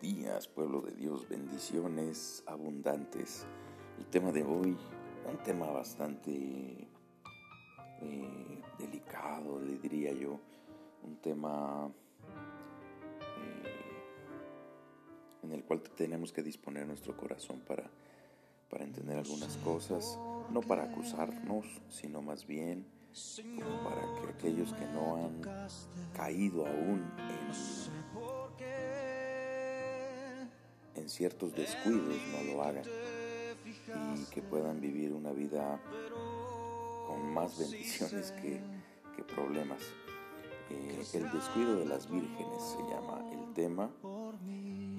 días, pueblo de Dios, bendiciones abundantes. El tema de hoy, un tema bastante eh, delicado, le diría yo, un tema eh, en el cual tenemos que disponer nuestro corazón para, para entender algunas cosas, no para acusarnos, sino más bien para que aquellos que no han caído aún en en ciertos descuidos no lo hagan y que puedan vivir una vida con más bendiciones que, problemas. Eh, el descuido de las vírgenes se llama el tema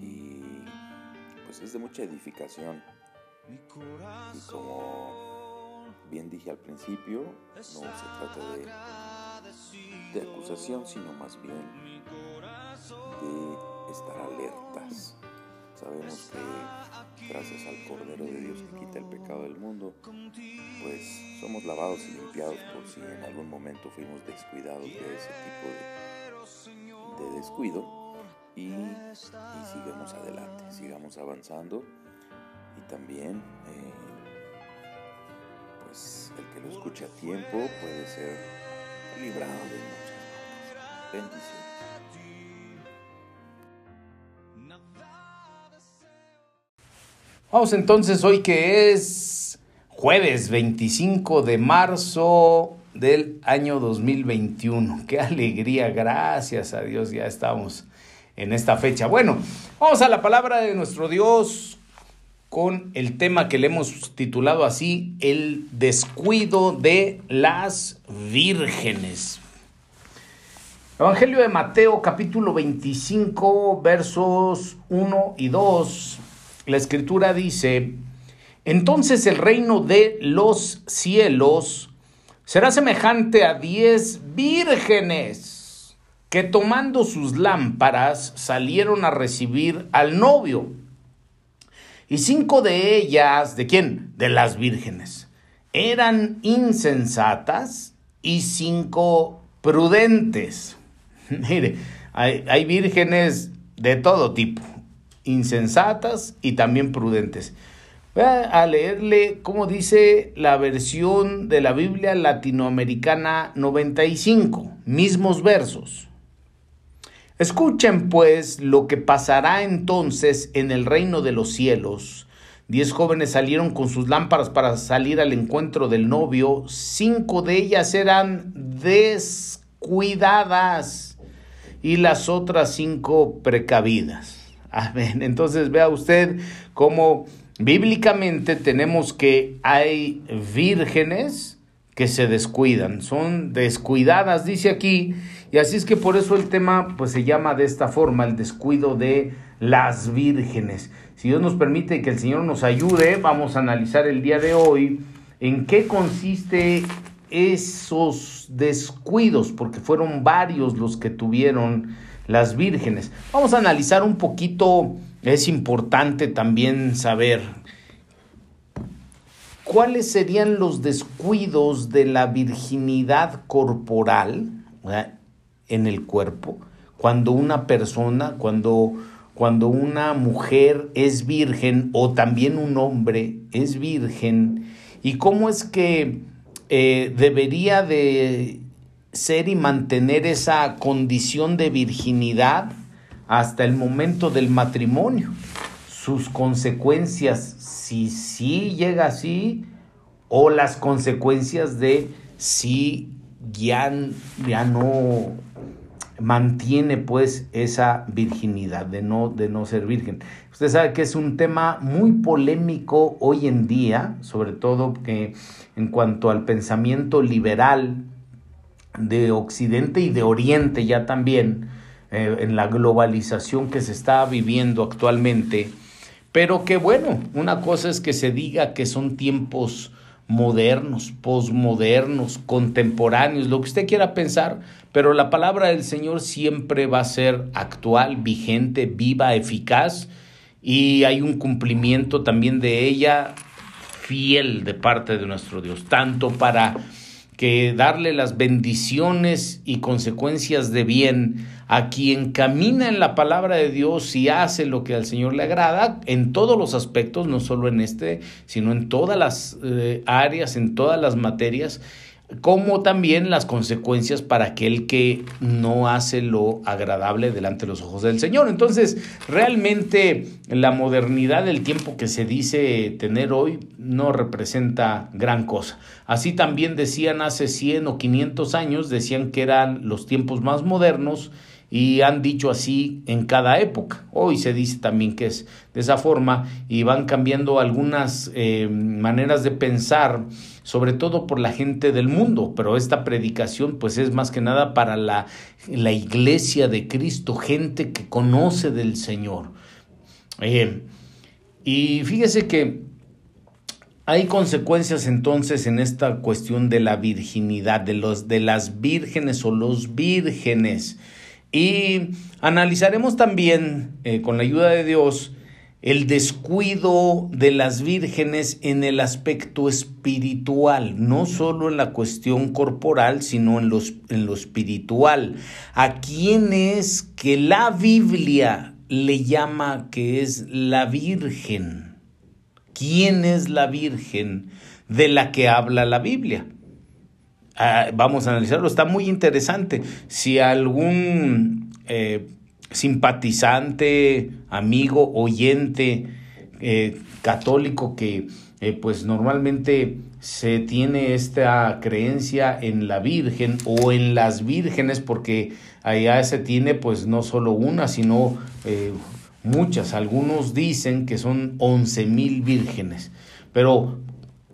y pues es de mucha edificación. Y como bien dije al principio, no se trata de, de acusación, sino más bien de estar alertas Sabemos que gracias al Cordero de Dios que quita el pecado del mundo, pues somos lavados y limpiados por si en algún momento fuimos descuidados de ese tipo de, descuido y, sigamos adelante, sigamos avanzando y también eh, pues el que lo escuche a tiempo puede ser librado de muchas bendiciones. Vamos entonces hoy que es jueves 25 de marzo del año 2021. Qué alegría, gracias a Dios ya estamos en esta fecha. Bueno, vamos a la palabra de nuestro Dios con el tema que le hemos titulado así, el descuido de las vírgenes. Evangelio de Mateo capítulo 25 versos 1 y 2 la escritura dice, entonces el reino de los cielos será semejante a diez vírgenes que tomando sus lámparas salieron a recibir al novio. Y cinco de ellas, ¿de quién? De las vírgenes. Eran insensatas y cinco prudentes. Mire, hay, hay vírgenes de todo tipo insensatas y también prudentes. Voy a leerle cómo dice la versión de la Biblia latinoamericana 95, mismos versos. Escuchen pues lo que pasará entonces en el reino de los cielos. Diez jóvenes salieron con sus lámparas para salir al encuentro del novio. Cinco de ellas eran descuidadas y las otras cinco precavidas. Amén. Entonces vea usted cómo bíblicamente tenemos que hay vírgenes que se descuidan, son descuidadas, dice aquí, y así es que por eso el tema pues se llama de esta forma, el descuido de las vírgenes. Si Dios nos permite que el Señor nos ayude, vamos a analizar el día de hoy en qué consiste esos descuidos, porque fueron varios los que tuvieron las vírgenes. Vamos a analizar un poquito, es importante también saber cuáles serían los descuidos de la virginidad corporal en el cuerpo, cuando una persona, cuando, cuando una mujer es virgen o también un hombre es virgen, y cómo es que eh, debería de ser y mantener esa condición de virginidad hasta el momento del matrimonio. Sus consecuencias, si sí llega así, o las consecuencias de si ya, ya no mantiene pues esa virginidad de no, de no ser virgen. Usted sabe que es un tema muy polémico hoy en día, sobre todo que en cuanto al pensamiento liberal, de Occidente y de Oriente ya también, eh, en la globalización que se está viviendo actualmente, pero que bueno, una cosa es que se diga que son tiempos modernos, posmodernos, contemporáneos, lo que usted quiera pensar, pero la palabra del Señor siempre va a ser actual, vigente, viva, eficaz, y hay un cumplimiento también de ella fiel de parte de nuestro Dios, tanto para que darle las bendiciones y consecuencias de bien a quien camina en la palabra de Dios y hace lo que al Señor le agrada en todos los aspectos, no solo en este, sino en todas las eh, áreas, en todas las materias como también las consecuencias para aquel que no hace lo agradable delante de los ojos del Señor. Entonces, realmente la modernidad del tiempo que se dice tener hoy no representa gran cosa. Así también decían hace 100 o 500 años, decían que eran los tiempos más modernos y han dicho así en cada época. Hoy se dice también que es de esa forma y van cambiando algunas eh, maneras de pensar, sobre todo por la gente del mundo, pero esta predicación pues es más que nada para la, la iglesia de Cristo, gente que conoce del Señor. Eh, y fíjese que hay consecuencias entonces en esta cuestión de la virginidad, de, los, de las vírgenes o los vírgenes. Y analizaremos también, eh, con la ayuda de Dios, el descuido de las vírgenes en el aspecto espiritual, no solo en la cuestión corporal, sino en, en lo espiritual. ¿A quién es que la Biblia le llama que es la Virgen? ¿Quién es la Virgen de la que habla la Biblia? Ah, vamos a analizarlo, está muy interesante. Si algún eh, simpatizante, amigo, oyente eh, católico que eh, pues normalmente se tiene esta creencia en la Virgen o en las vírgenes porque allá se tiene pues no solo una sino muchas. Algunos dicen que son once mil vírgenes. Pero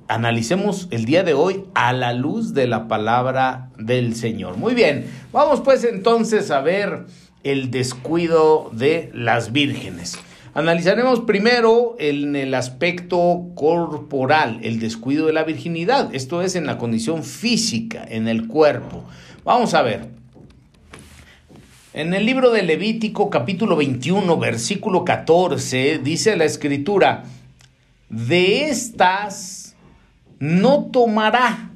analicemos el día de hoy a la luz de la palabra del Señor. Muy bien, vamos pues entonces a ver el descuido de las vírgenes. Analizaremos primero en el aspecto corporal, el descuido de la virginidad, esto es en la condición física, en el cuerpo. Vamos a ver. En el libro de Levítico capítulo 21, versículo 14, dice la escritura, de estas no tomará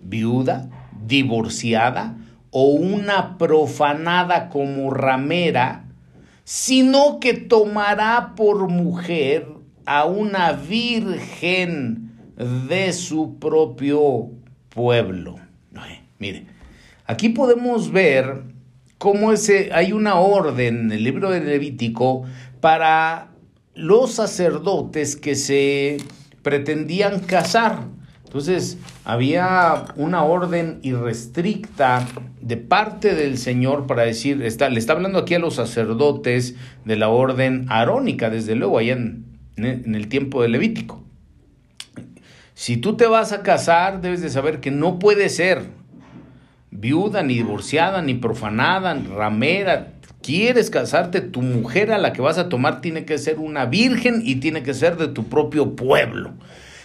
viuda, divorciada o una profanada como ramera, sino que tomará por mujer a una virgen de su propio pueblo. mire, aquí podemos ver cómo ese, hay una orden en el libro de Levítico para los sacerdotes que se pretendían casar. Entonces había una orden irrestricta de parte del Señor para decir, está, le está hablando aquí a los sacerdotes de la orden arónica, desde luego, allá en, el tiempo de Levítico. Si tú te vas a casar, debes de saber que no puede ser viuda, ni divorciada, ni profanada, ni ramera, quieres casarte, tu mujer a la que vas a tomar tiene que ser una virgen y tiene que ser de tu propio pueblo.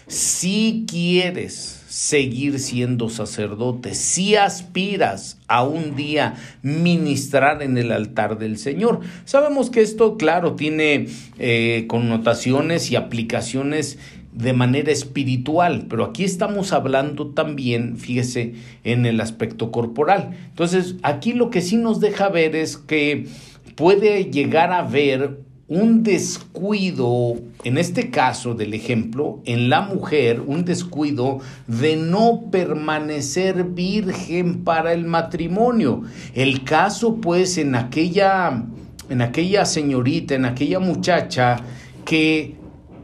Si quieres seguir siendo sacerdote, si aspiras a un día ministrar en el altar del Señor. Sabemos que esto, claro, tiene eh, connotaciones y aplicaciones de manera espiritual, pero aquí estamos hablando también, fíjese, en el aspecto corporal. Entonces, aquí lo que sí nos deja ver es que puede llegar a haber un descuido, en este caso del ejemplo, en la mujer, un descuido de no permanecer virgen para el matrimonio. El caso, pues, en aquella, en aquella señorita, en aquella muchacha que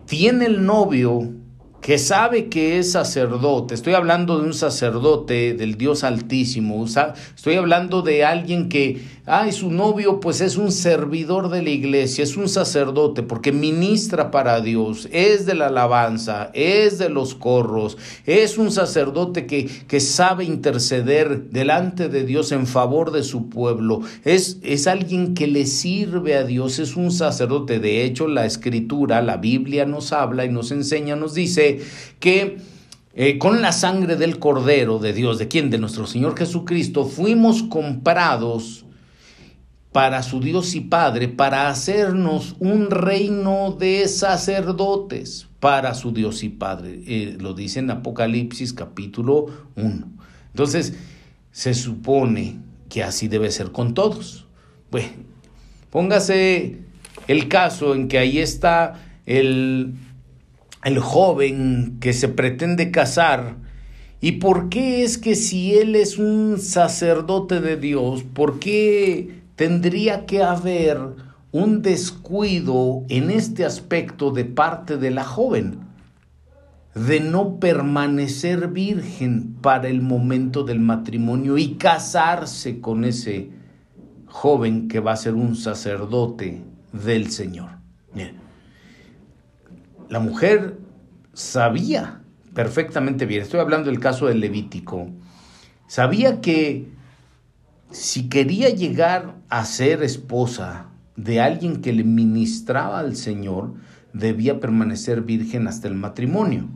tiene el novio que sabe que es sacerdote, estoy hablando de un sacerdote del Dios Altísimo, estoy hablando de alguien que Ay, su novio pues es un servidor de la iglesia, es un sacerdote porque ministra para Dios, es de la alabanza, es de los corros, es un sacerdote que, que sabe interceder delante de Dios en favor de su pueblo, es, es alguien que le sirve a Dios, es un sacerdote. De hecho, la escritura, la Biblia nos habla y nos enseña, nos dice que... Eh, con la sangre del Cordero de Dios, ¿de quién? De nuestro Señor Jesucristo, fuimos comprados para su Dios y Padre, para hacernos un reino de sacerdotes para su Dios y Padre. Eh, lo dice en Apocalipsis capítulo 1. Entonces, se supone que así debe ser con todos. Bueno, póngase el caso en que ahí está el, el joven que se pretende casar. ¿Y por qué es que si él es un sacerdote de Dios, por qué tendría que haber un descuido en este aspecto de parte de la joven? de no permanecer virgen para el momento del matrimonio y casarse con ese joven que va a ser un sacerdote del Señor. la mujer sabía perfectamente bien, estoy hablando del caso del Levítico, sabía que si quería llegar a ser esposa de alguien que le ministraba al Señor, debía permanecer virgen hasta el matrimonio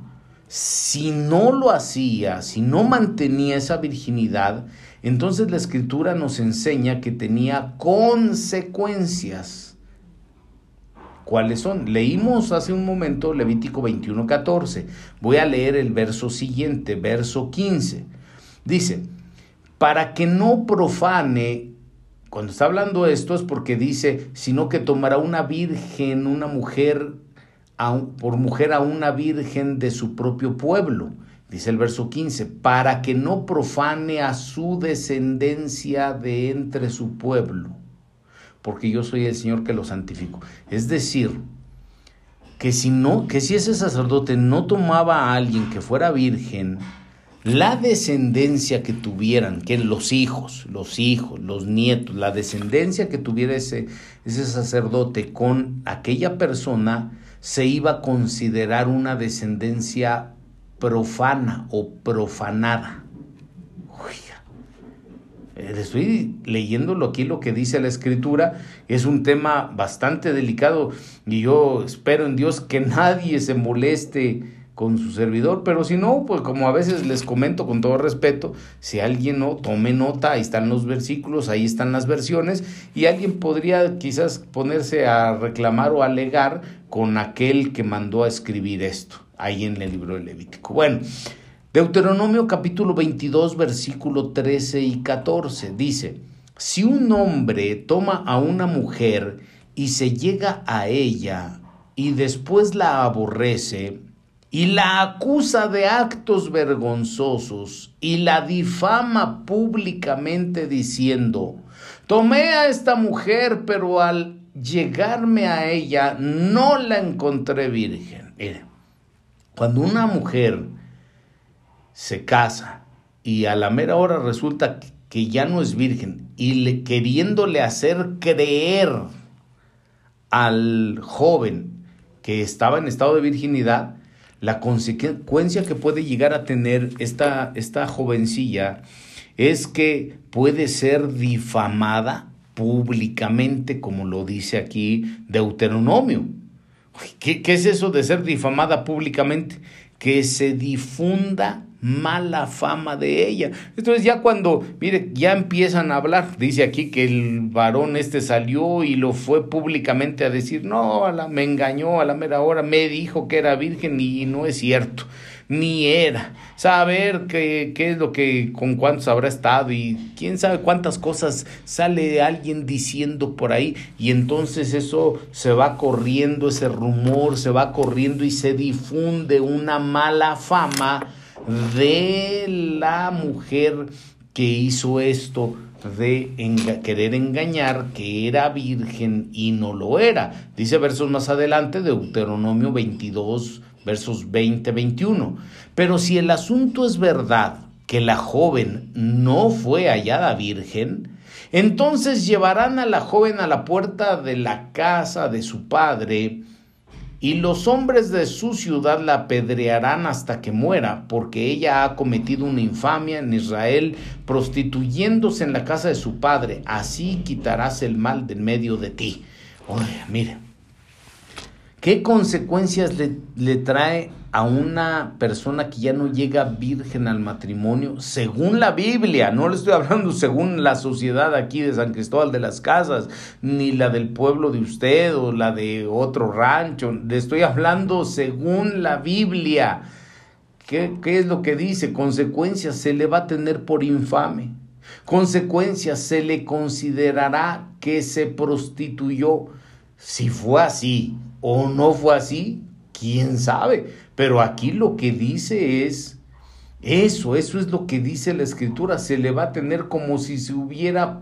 si no lo hacía, si no mantenía esa virginidad, entonces la escritura nos enseña que tenía consecuencias. ¿Cuáles son? Leímos hace un momento Levítico 21:14. Voy a leer el verso siguiente, verso 15. Dice, para que no profane, cuando está hablando esto es porque dice, sino que tomará una virgen, una mujer por mujer a una virgen de su propio pueblo. Dice el verso 15, para que no profane a su descendencia de entre su pueblo, porque yo soy el Señor que lo santifico. Es decir, que si no, que si ese sacerdote no tomaba a alguien que fuera virgen, la descendencia que tuvieran, que los hijos, los hijos, los nietos, la descendencia que tuviera ese, ese sacerdote con aquella persona, se iba a considerar una descendencia profana o profanada. Oiga, eh, estoy leyéndolo aquí lo que dice la escritura, es un tema bastante delicado y yo espero en Dios que nadie se moleste con su servidor, pero si no, pues como a veces les comento con todo respeto, si alguien no tome nota, ahí están los versículos, ahí están las versiones, y alguien podría quizás ponerse a reclamar o alegar con aquel que mandó a escribir esto, ahí en el libro de Levítico. Bueno, Deuteronomio capítulo 22, versículo 13 y 14 dice, si un hombre toma a una mujer y se llega a ella y después la aborrece, y la acusa de actos vergonzosos y la difama públicamente diciendo, tomé a esta mujer, pero al llegarme a ella no la encontré virgen. cuando una mujer se casa y a la mera hora resulta que ya no es virgen y le, queriéndole hacer creer al joven que estaba en estado de virginidad, la consecuencia que puede llegar a tener esta, esta jovencilla es que puede ser difamada públicamente, como lo dice aquí Deuteronomio. ¿Qué, ¿Qué, es eso de ser difamada públicamente? Que se difunda mala fama de ella. Entonces ya cuando, mire, ya empiezan a hablar, dice aquí que el varón este salió y lo fue públicamente a decir, no, a la, me engañó a la mera hora, me dijo que era virgen y no es cierto, ni era. Saber qué, qué es lo que, con cuántos habrá estado y quién sabe cuántas cosas sale alguien diciendo por ahí y entonces eso se va corriendo, ese rumor se va corriendo y se difunde una mala fama de la mujer que hizo esto de querer engañar que era virgen y no lo era. Dice versos más adelante, Deuteronomio 22, versos 20-21. Pero si el asunto es verdad, que la joven no fue hallada virgen, entonces llevarán a la joven a la puerta de la casa de su padre, y los hombres de su ciudad la apedrearán hasta que muera, porque ella ha cometido una infamia en Israel, prostituyéndose en la casa de su padre. Así quitarás el mal del medio de ti. Oye, mire, ¿qué consecuencias le, le trae a una persona que ya no llega virgen al matrimonio, según la Biblia, no le estoy hablando según la sociedad aquí de San Cristóbal de las Casas, ni la del pueblo de usted o la de otro rancho, le estoy hablando según la Biblia. ¿Qué, qué es lo que dice? Consecuencias se le va a tener por infame. Consecuencia, se le considerará que se prostituyó. Si fue así o no fue así, quién sabe. Pero aquí lo que dice es eso, eso es lo que dice la escritura. Se le va a tener como si se hubiera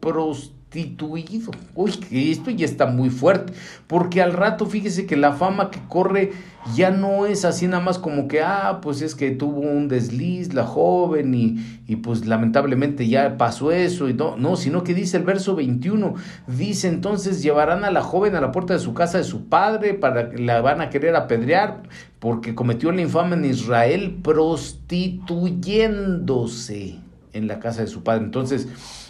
prostituido constituido. Uy, esto ya está muy fuerte, porque al rato fíjese que la fama que corre ya no es así nada más como que, ah, pues es que tuvo un desliz la joven y, y pues lamentablemente ya pasó eso y no, no, sino que dice el verso 21, dice entonces llevarán a la joven a la puerta de su casa de su padre para que la van a querer apedrear porque cometió la infame en Israel prostituyéndose en la casa de su padre. Entonces,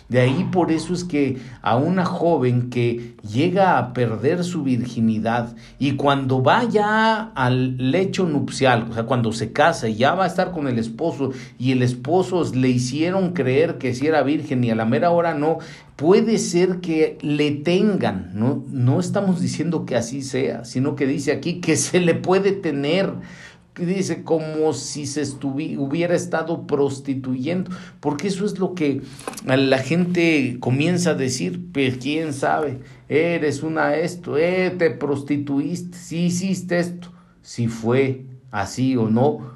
de ahí por eso es que a una joven que llega a perder su virginidad y cuando vaya al lecho nupcial, o sea, cuando se casa y ya va a estar con el esposo y el esposo le hicieron creer que si era virgen y a la mera hora no, puede ser que le tengan, no, no estamos diciendo que así sea, sino que dice aquí que se le puede tener dice como si se hubiera estado prostituyendo, porque eso es lo que la gente comienza a decir, pues quién sabe, eres una esto, eh, te prostituiste, si hiciste esto, si fue así o no,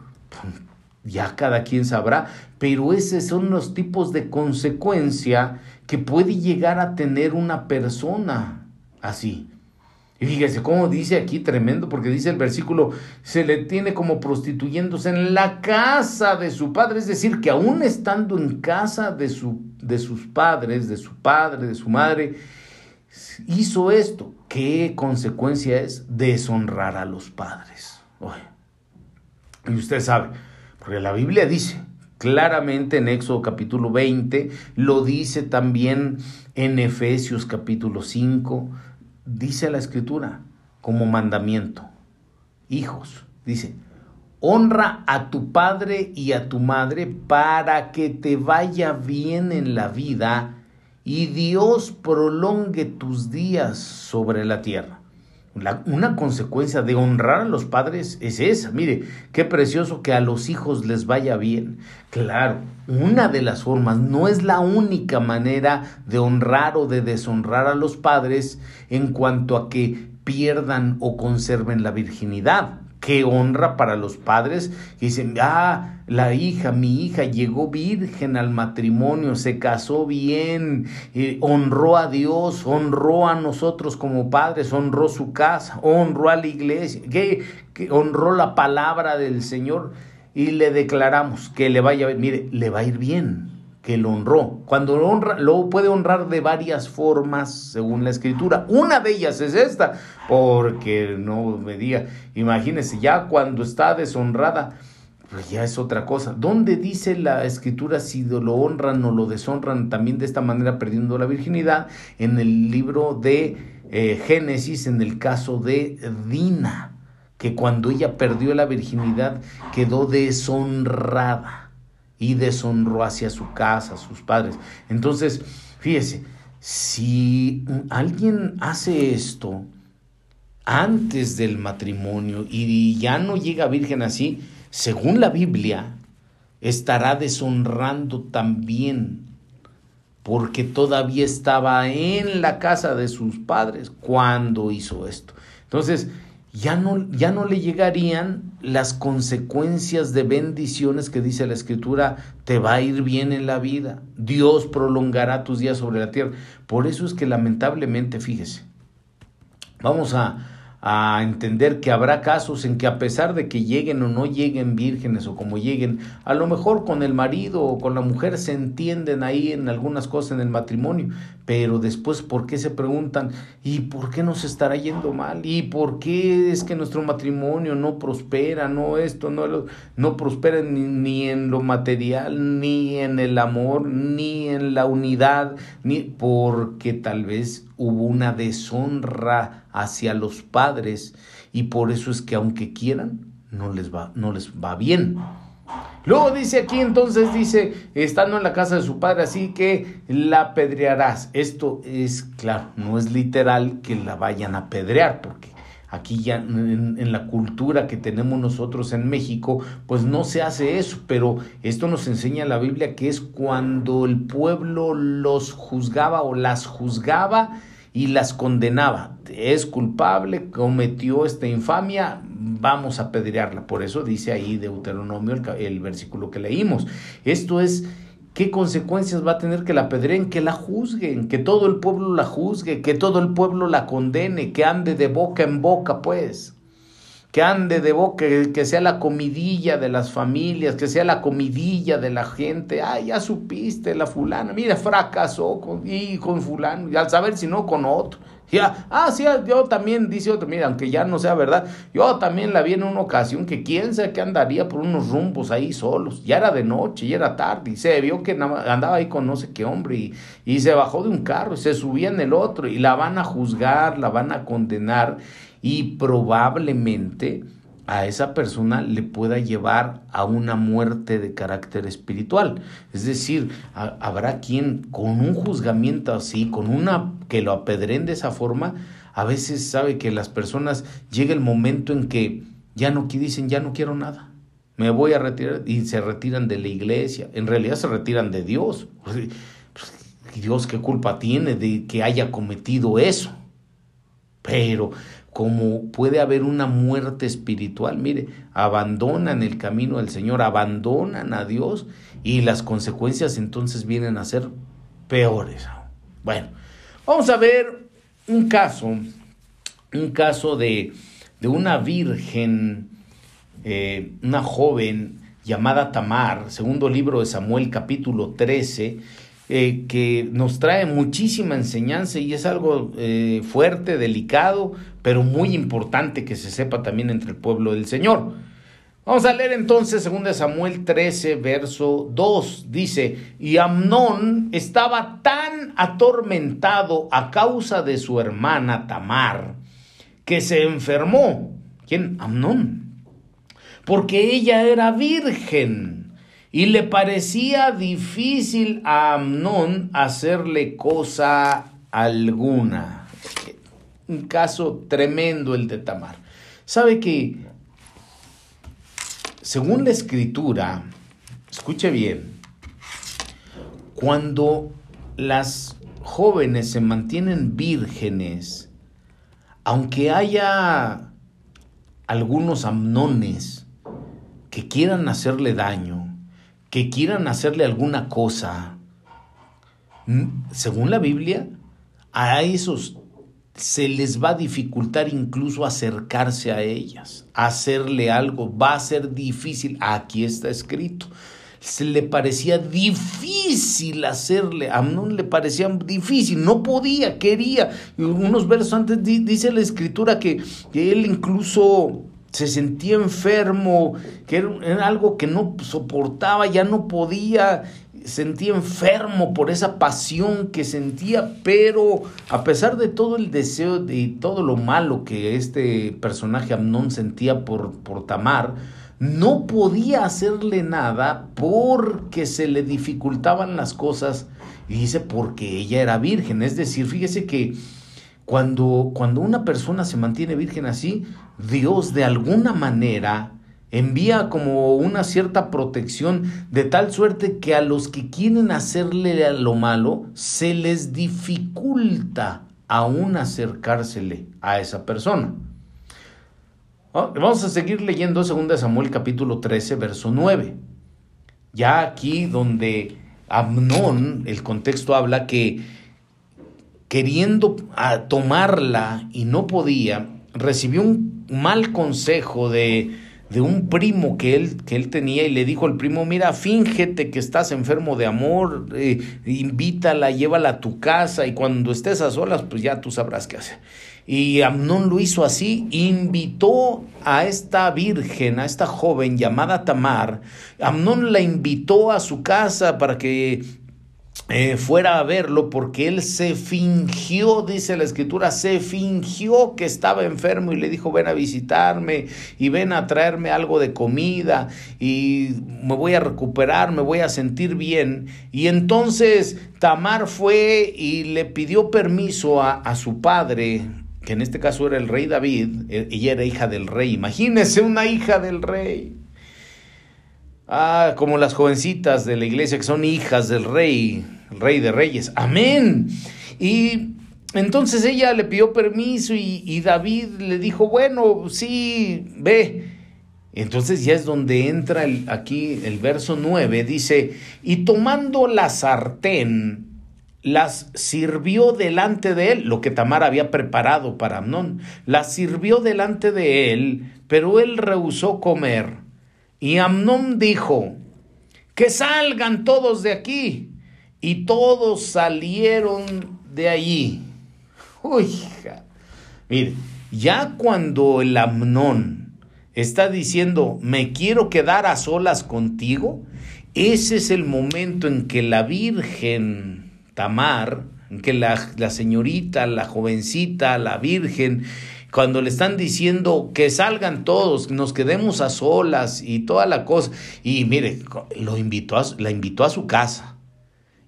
ya cada quien sabrá, pero esos son los tipos de consecuencia que puede llegar a tener una persona así. Y fíjese cómo dice aquí tremendo, porque dice el versículo, se le tiene como prostituyéndose en la casa de su padre, es decir, que aún estando en casa de, su, de sus padres, de su padre, de su madre, hizo esto. ¿Qué consecuencia es? Deshonrar a los padres. Y usted sabe, porque la Biblia dice claramente en Éxodo capítulo 20, lo dice también en Efesios capítulo 5, dice la escritura como mandamiento. Hijos, dice, honra a tu padre y a tu madre para que te vaya bien en la vida y Dios prolongue tus días sobre la tierra una consecuencia de honrar a los padres es esa. Mire, qué precioso que a los hijos les vaya bien. Claro, una de las formas, no es la única manera de honrar o de deshonrar a los padres en cuanto a que pierdan o conserven la virginidad. Qué honra para los padres dicen, ah, la hija, mi hija llegó virgen al matrimonio, se casó bien, eh, honró a Dios, honró a nosotros como padres, honró su casa, honró a la iglesia, que honró la palabra del Señor y le declaramos que le vaya, mire, le va a ir bien que lo honró. Cuando lo honra, lo puede honrar de varias formas según la escritura. Una de ellas es esta, porque no me diga, imagínese, ya cuando está deshonrada, pues ya es otra cosa. ¿Dónde dice la escritura si lo honran o lo deshonran también de esta manera perdiendo la virginidad? En el libro de eh, Génesis, en el caso de Dina, que cuando ella perdió la virginidad quedó deshonrada y deshonró hacia su casa, sus padres. Entonces, fíjese, si alguien hace esto antes del matrimonio y ya no llega virgen así, según la Biblia, estará deshonrando también porque todavía estaba en la casa de sus padres cuando hizo esto. Entonces, ya no, ya no le llegarían las consecuencias de bendiciones que dice la escritura, te va a ir bien en la vida, Dios prolongará tus días sobre la tierra. Por eso es que lamentablemente, fíjese, vamos a, a entender que habrá casos en que a pesar de que lleguen o no lleguen vírgenes o como lleguen, a lo mejor con el marido o con la mujer se entienden ahí en algunas cosas en el matrimonio, pero después ¿por qué se preguntan y por qué nos estará yendo mal? ¿Y por qué es que nuestro matrimonio no prospera, no esto, no no prospera ni, ni en lo material, ni en el amor, ni en la unidad, ni porque tal vez hubo una deshonra hacia los padres y por eso es que aunque quieran, no les va, no les va bien. Luego dice aquí entonces, dice, estando en la casa de su padre, así que la apedrearás. Esto es, claro, no es literal que la vayan a apedrear, porque aquí ya en, la cultura que tenemos nosotros en México, pues no se hace eso, pero esto nos enseña la Biblia que es cuando el pueblo los juzgaba o las juzgaba y las condenaba. Es culpable, cometió esta infamia, vamos a apedrearla. Por eso dice ahí Deuteronomio el versículo que leímos. Esto es ¿Qué consecuencias va a tener que la apedreen? Que la juzguen, que todo el pueblo la juzgue, que todo el pueblo la condene, que ande de boca en boca, pues. Que ande de boca, que sea la comidilla de las familias, que sea la comidilla de la gente. Ay, ya supiste, la fulana, mira, fracasó con, y con fulano, y al saber si no con otro. Ya, ah, sí, yo también, dice otro, mira, aunque ya no sea verdad, yo también la vi en una ocasión que quién sabe que andaría por unos rumbos ahí solos, ya era de noche, ya era tarde, y se vio que andaba ahí con no sé qué hombre, y, y se bajó de un carro, y se subía en el otro, y la van a juzgar, la van a condenar, y probablemente a esa persona le pueda llevar a una muerte de carácter espiritual. Es decir, habrá quien con un juzgamiento así, con una que lo apedren de esa forma, a veces sabe que las personas llega el momento en que ya no dicen, ya no quiero nada. Me voy a retirar y se retiran de la iglesia. En realidad se retiran de Dios. Pues, Dios qué culpa tiene de que haya cometido eso. Pero como puede haber una muerte espiritual. Mire, abandonan el camino del Señor, abandonan a Dios y las consecuencias entonces vienen a ser peores. Bueno, vamos a ver un caso, un caso de, de una virgen, eh, una joven llamada Tamar, segundo libro de Samuel capítulo 13, eh, que nos trae muchísima enseñanza y es algo eh, fuerte, delicado, pero muy importante que se sepa también entre el pueblo del Señor. Vamos a leer entonces 2 Samuel 13, verso 2. Dice, y Amnón estaba tan atormentado a causa de su hermana Tamar, que se enfermó. ¿Quién? Amnón. Porque ella era virgen y le parecía difícil a Amnón hacerle cosa alguna. Un caso tremendo el de Tamar. ¿Sabe que, según la escritura, escuche bien, cuando las jóvenes se mantienen vírgenes, aunque haya algunos amnones que quieran hacerle daño, que quieran hacerle alguna cosa, según la Biblia, a esos se les va a dificultar incluso acercarse a ellas, hacerle algo, va a ser difícil. Aquí está escrito. Se le parecía difícil hacerle, a Amnón le parecía difícil, no podía, quería. Y unos versos antes dice la escritura que, que él incluso se sentía enfermo, que era, algo que no soportaba, ya no podía, sentía enfermo por esa pasión que sentía, pero a pesar de todo el deseo y todo lo malo que este personaje Amnón sentía por, por Tamar, no podía hacerle nada porque se le dificultaban las cosas, y dice porque ella era virgen, es decir, fíjese que cuando, cuando una persona se mantiene virgen así, Dios de alguna manera envía como una cierta protección de tal suerte que a los que quieren hacerle lo malo se les dificulta aún acercársele a esa persona. Ah, vamos a seguir leyendo 2 Samuel capítulo 13, verso 9. Ya aquí donde Amnón, el contexto habla que queriendo tomarla y no podía, recibió un mal consejo de, de un primo que él, que él tenía y le dijo al primo, mira, fíngete que estás enfermo de amor, eh, invítala, llévala a tu casa y cuando estés a solas, pues ya tú sabrás qué hacer. Y Amnón lo hizo así, invitó a esta virgen, a esta joven llamada Tamar, Amnón la invitó a su casa para que eh, fuera a verlo porque él se fingió, dice la escritura, se fingió que estaba enfermo y le dijo, ven a visitarme y ven a traerme algo de comida y me voy a recuperar, me voy a sentir bien. Y entonces Tamar fue y le pidió permiso a, a su padre, que en este caso era el rey David, ella era hija del rey. Imagínese una hija del rey. Ah, como las jovencitas de la iglesia que son hijas del rey, el rey de reyes. Amén. Y entonces ella le pidió permiso y, David le dijo, bueno, sí, ve. Entonces ya es donde entra aquí el verso 9, dice, y tomando la sartén, las sirvió delante de él, lo que Tamar había preparado para Amnón, las sirvió delante de él, pero él rehusó comer. Y Amnón dijo, que salgan todos de aquí. Y todos salieron de allí. Uy, mire, ya cuando el Amnón está diciendo, me quiero quedar a solas contigo, ese es el momento en que la Virgen Tamar, en que la, la señorita, la jovencita, la Virgen, cuando le están diciendo que salgan todos, nos quedemos a solas y toda la cosa. Y mire, lo invitó a, la invitó a su casa.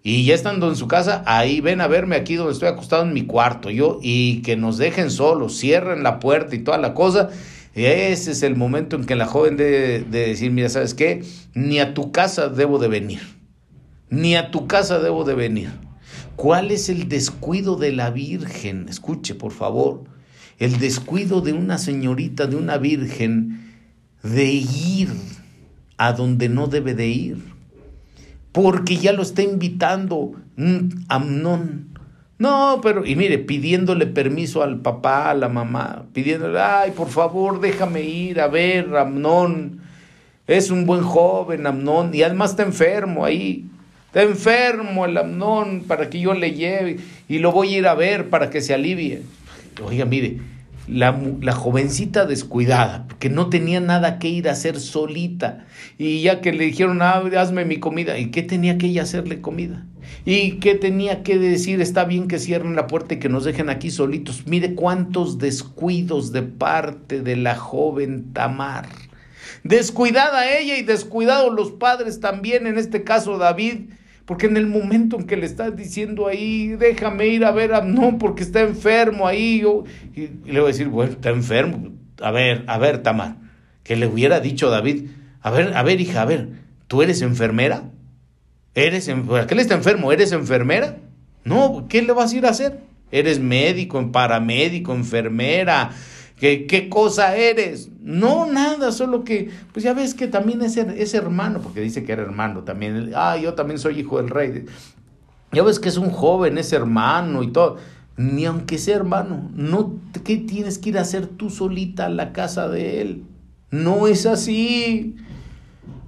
Y ya estando en su casa, ahí ven a verme aquí donde estoy acostado en mi cuarto, yo, y que nos dejen solos, cierren la puerta y toda la cosa. Ese es el momento en que la joven debe de decir, mira, ¿sabes qué? Ni a tu casa debo de venir. Ni a tu casa debo de venir. ¿Cuál es el descuido de la Virgen? Escuche, por favor el descuido de una señorita, de una virgen, de ir a donde no debe de ir. Porque ya lo está invitando un Amnón. No, pero, y mire, pidiéndole permiso al papá, a la mamá, pidiéndole, ay, por favor, déjame ir a ver, Amnón. Es un buen joven, Amnón, y además está enfermo ahí. Está enfermo el Amnón para que yo le lleve y lo voy a ir a ver para que se alivie. Oiga, mire, la, jovencita descuidada, que no tenía nada que ir a hacer solita, y ya que le dijeron, ah, hazme mi comida, ¿y qué tenía que ella hacerle comida? ¿Y qué tenía que decir? Está bien que cierren la puerta y que nos dejen aquí solitos. Mire cuántos descuidos de parte de la joven Tamar. Descuidada ella y descuidados los padres también, en este caso David, porque en el momento en que le estás diciendo ahí, déjame ir a ver a no, porque está enfermo ahí, yo, y, le voy a decir, bueno, está enfermo. A ver, a ver, Tamar, que le hubiera dicho David, a ver, a ver, hija, a ver, ¿tú eres enfermera? ¿Eres, qué le está enfermo? ¿Eres enfermera? No, ¿qué le vas a ir a hacer? Eres médico, paramédico, enfermera, ¿Qué, cosa eres? No, nada, solo que, pues ya ves que también es, es hermano, porque dice que era hermano también. Ah, yo también soy hijo del rey. Ya ves que es un joven, es hermano y todo. Ni aunque sea hermano, no, ¿qué tienes que ir a hacer tú solita a la casa de él? No es así.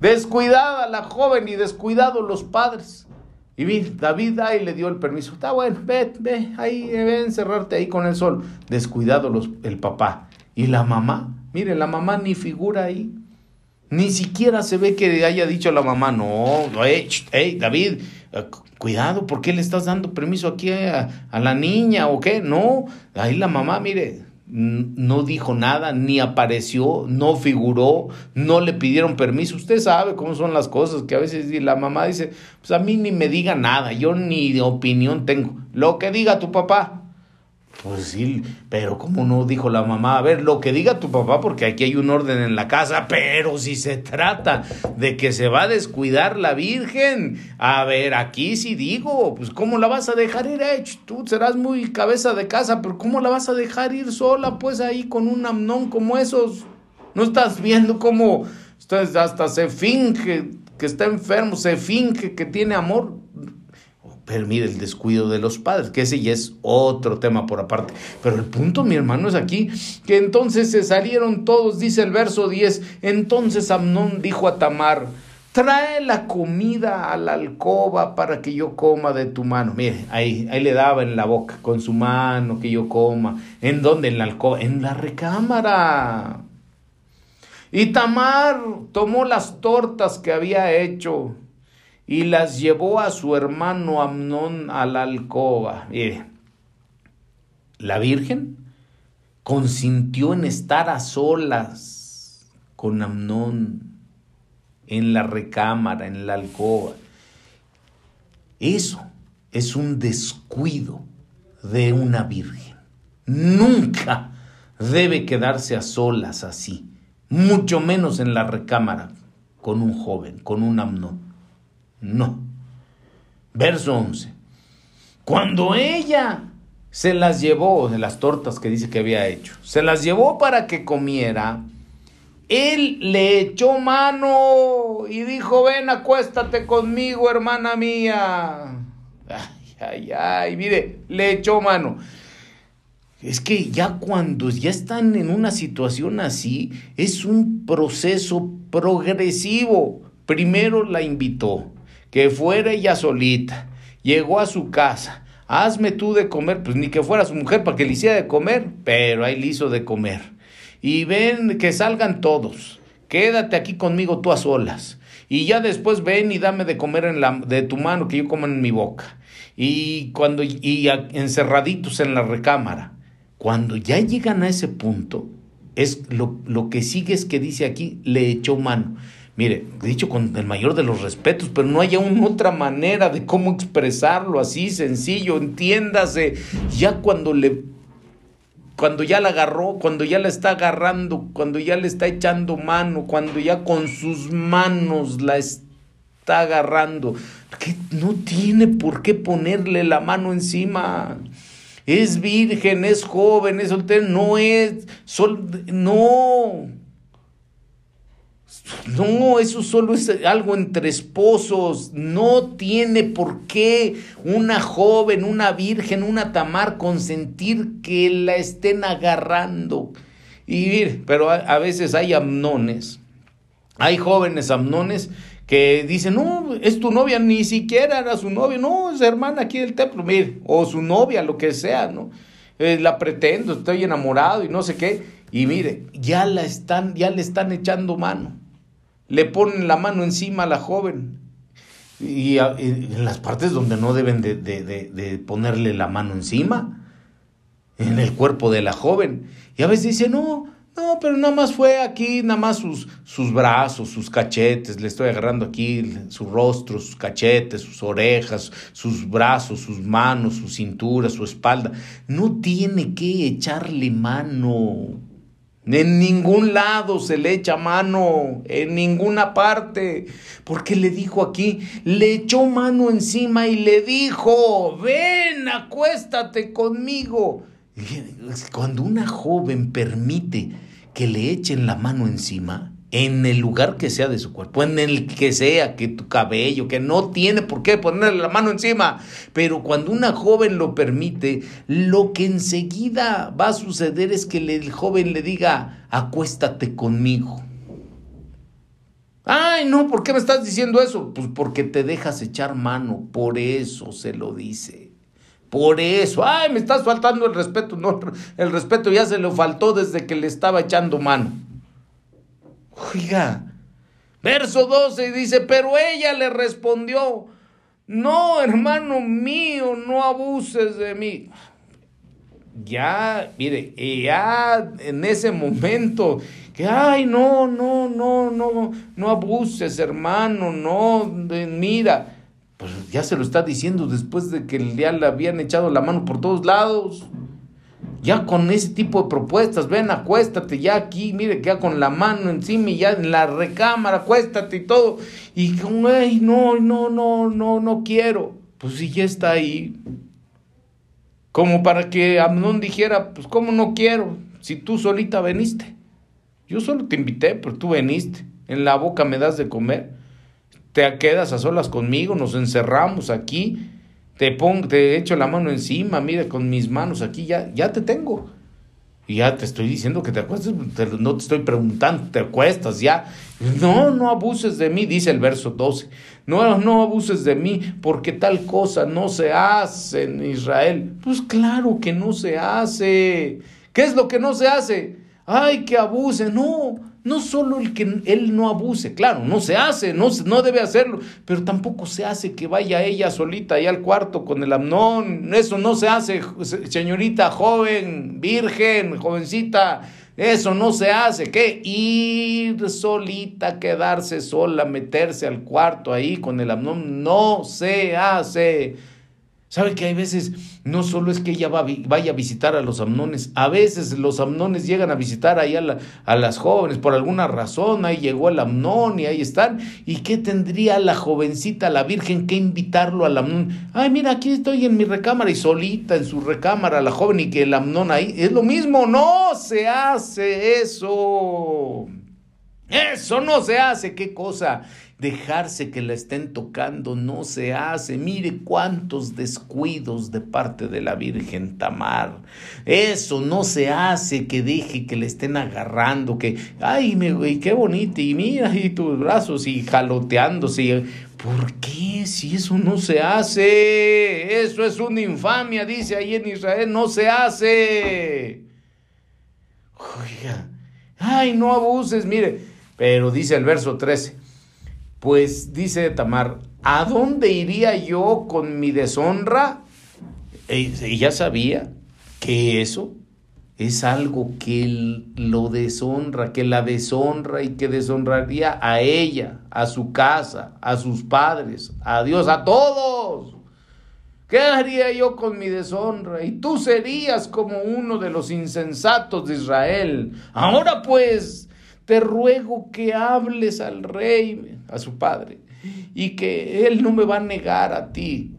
Descuidada la joven y descuidado los padres. Y David ahí le dio el permiso. Está bueno, ve, ve, ahí, ve, encerrarte ahí con el sol. Descuidado el papá. Y la mamá, mire, la mamá ni figura ahí. Ni siquiera se ve que haya dicho la mamá, no, hey, David, eh, cuidado, ¿por qué le estás dando permiso aquí a la niña o qué? No, ahí la mamá, mire, no dijo nada, ni apareció, no figuró, no le pidieron permiso. Usted sabe cómo son las cosas, que a veces la mamá dice, pues a mí ni me diga nada, yo ni opinión tengo. Lo que diga tu papá, pues sí, pero como no dijo la mamá, a ver, lo que diga tu papá, porque aquí hay un orden en la casa, pero si se trata de que se va a descuidar la Virgen, a ver, aquí sí digo, pues ¿cómo la vas a dejar ir? Eh? Tú serás muy cabeza de casa, pero ¿cómo la vas a dejar ir sola, pues ahí con un amnón como esos? ¿No estás viendo cómo hasta se finge que está enfermo, se finge que tiene amor? Pero mire, el descuido de los padres, que ese ya es otro tema por aparte. Pero el punto, mi hermano, es aquí, que entonces se salieron todos, dice el verso 10, entonces Amnón dijo a Tamar, trae la comida a la alcoba para que yo coma de tu mano. Mire, ahí, ahí le daba en la boca, con su mano, que yo coma. ¿En dónde? En la alcoba, en la recámara. Y Tamar tomó las tortas que había hecho y las llevó a su hermano Amnón a la alcoba. Mire, la Virgen consintió en estar a solas con Amnón en la recámara, en la alcoba. Eso es un descuido de una virgen. nunca debe quedarse a solas así, mucho menos en la recámara con un joven, con un amno. No. Verso 11. Cuando ella se las llevó de las tortas que dice que había hecho, se las llevó para que comiera, él le echó mano y dijo, ven, acuéstate conmigo, hermana mía. Ay, ay, ay, mire, le echó mano. Es que ya cuando ya están en una situación así, es un proceso progresivo. Primero la invitó, que fuera ella solita, llegó a su casa, hazme tú de comer, pues ni que fuera su mujer para que le hiciera de comer, pero ahí le hizo de comer y ven que salgan todos. Quédate aquí conmigo tú a solas. Y ya después ven y dame de comer en la, de tu mano que yo como en mi boca. Y cuando y encerraditos en la recámara. Cuando ya llegan a ese punto, es lo, lo que sigue es que dice aquí, le echó mano. Mire, dicho con el mayor de los respetos, pero no hay otra manera de cómo expresarlo así sencillo, entiéndase. Ya cuando le cuando ya la agarró, cuando ya la está agarrando, cuando ya le está echando mano, cuando ya con sus manos la está agarrando, que no tiene por qué ponerle la mano encima. Es virgen, es joven, es soltero, no es, sol, no. No, eso solo es algo entre esposos. No tiene por qué una joven, una virgen, una tamar consentir que la estén agarrando. Y pero a, veces hay amnones, hay jóvenes amnones que dicen, no, es tu novia, ni siquiera era su novia, no, es hermana aquí del templo, mire, o su novia, lo que sea, ¿no? Eh, la pretendo, estoy enamorado y no sé qué, y mire, ya la están, ya le están echando mano le ponen la mano encima a la joven. Y, en las partes donde no deben de, ponerle la mano encima, en el cuerpo de la joven. Y a veces dice, no, no, pero nada más fue aquí, nada más sus, sus brazos, sus cachetes, le estoy agarrando aquí su rostro, sus cachetes, sus orejas, sus brazos, sus manos, su cintura, su espalda. No tiene que echarle mano. En ningún lado se le echa mano, en ninguna parte. Porque le dijo aquí, le echó mano encima y le dijo, ven, acuéstate conmigo. Cuando una joven permite que le echen la mano encima, en el lugar que sea de su cuerpo, en el que sea, que tu cabello, que no tiene por qué ponerle la mano encima. Pero cuando una joven lo permite, lo que enseguida va a suceder es que el joven le diga, acuéstate conmigo. Ay, no, ¿por qué me estás diciendo eso? Pues porque te dejas echar mano, por eso se lo dice. Por eso, ay, me estás faltando el respeto. No, el respeto ya se le faltó desde que le estaba echando mano. Oiga, verso 12 dice, pero ella le respondió, no, hermano mío, no abuses de mí. Ya, mire, ya en ese momento, que, ay, no, no, no, no, no abuses, hermano, no, mira, pues ya se lo está diciendo después de que ya le habían echado la mano por todos lados ya con ese tipo de propuestas, ven, acuéstate ya aquí, mire, ya con la mano encima y ya en la recámara, acuéstate y todo. Y, ay, no, no, no, no, no quiero. Pues si ya está ahí. Como para que Amnón dijera, pues cómo no quiero, si tú solita veniste. Yo solo te invité, pero tú veniste. En la boca me das de comer. Te quedas a solas conmigo, nos encerramos aquí te pongo, te echo la mano encima, mira, con mis manos aquí ya, ya te tengo. Y ya te estoy diciendo que te acuestes, no te estoy preguntando, te acuestas ya. No, no abuses de mí, dice el verso 12. No, no abuses de mí, porque tal cosa no se hace en Israel. Pues claro que no se hace. ¿Qué es lo que no se hace? Ay, que abuse. No, no solo el que él no abuse, claro, no se hace, no, no debe hacerlo, pero tampoco se hace que vaya ella solita allá al cuarto con el amnón, eso no se hace, señorita joven, virgen, jovencita, eso no se hace, ¿qué? Ir solita, quedarse sola, meterse al cuarto ahí con el amnón, no se hace. ¿Sabe que hay veces no solo es que ella vaya a visitar a los amnones, a veces los amnones llegan a visitar ahí a, a, las jóvenes por alguna razón, ahí llegó el amnón y ahí están. ¿Y qué tendría la jovencita, la virgen, que invitarlo al amnón? Ay, mira, aquí estoy en mi recámara y solita en su recámara la joven y que el amnón ahí. Es lo mismo, no se hace eso. Eso no se hace, qué cosa dejarse que la estén tocando no se hace. Mire cuántos descuidos de parte de la Virgen Tamar. Eso no se hace que deje que le estén agarrando, que, ay, me, qué bonito, y mira, y tus brazos, y jaloteándose. ¿Por qué? Si eso no se hace, eso es una infamia, dice ahí en Israel, no se hace. Oiga, ay, no abuses, mire, pero dice el verso 13 pues dice Tamar, ¿a dónde iría yo con mi deshonra? Ella sabía que eso es algo que lo deshonra, que la deshonra y que deshonraría a ella, a su casa, a sus padres, a Dios, a todos. ¿Qué haría yo con mi deshonra? Y tú serías como uno de los insensatos de Israel. Ahora pues, te ruego que hables al rey, a su padre, y que él no me va a negar a ti.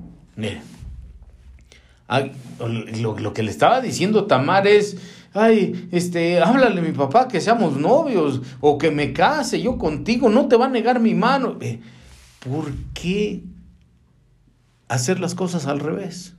lo, que le estaba diciendo Tamar es, ay, este, háblale a mi papá que seamos novios o que me case yo contigo, no te va a negar mi mano. ¿Por qué hacer las cosas al revés?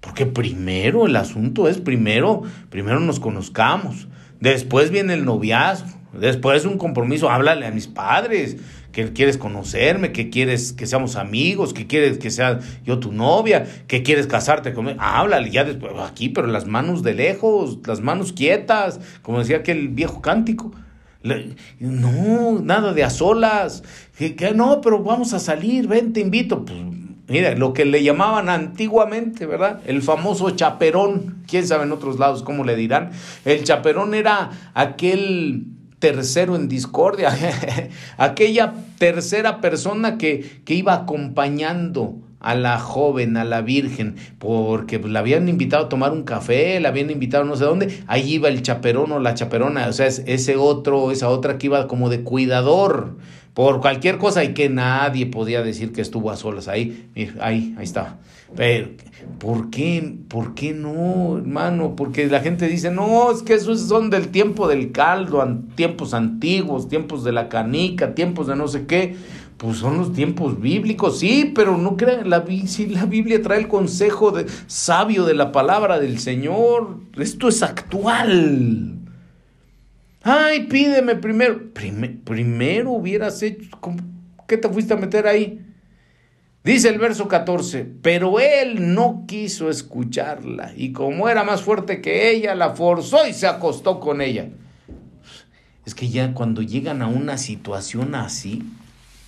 Porque primero el asunto es primero, primero nos conozcamos, después viene el noviazgo, Después un compromiso, háblale a mis padres, que quieres conocerme, que quieres que seamos amigos, que quieres que sea yo tu novia, que quieres casarte conmigo. Háblale ya después, aquí, pero las manos de lejos, las manos quietas, como decía aquel viejo cántico. no, nada de a solas. Que, no, pero vamos a salir, ven, te invito. Pues, mira, lo que le llamaban antiguamente, ¿verdad? El famoso chaperón. Quién sabe en otros lados cómo le dirán. El chaperón era aquel tercero en discordia, aquella tercera persona que, que, iba acompañando a la joven, a la virgen, porque pues, la habían invitado a tomar un café, la habían invitado no sé dónde, ahí iba el chaperón o la chaperona, o sea, ese otro, esa otra que iba como de cuidador por cualquier cosa y que nadie podía decir que estuvo a solas ahí, ahí, ahí estaba. Pero, ¿por qué? ¿Por qué no, hermano? Porque la gente dice, no, es que esos son del tiempo del caldo, tiempos antiguos, tiempos de la canica, tiempos de no sé qué. Pues son los tiempos bíblicos, sí, pero no crean, la, si la Biblia trae el consejo de, sabio de la palabra del Señor. Esto es actual. Ay, pídeme primero. primero hubieras hecho. ¿Qué te fuiste a meter ahí? Dice el verso 14, pero él no quiso escucharla y como era más fuerte que ella, la forzó y se acostó con ella. Es que ya cuando llegan a una situación así,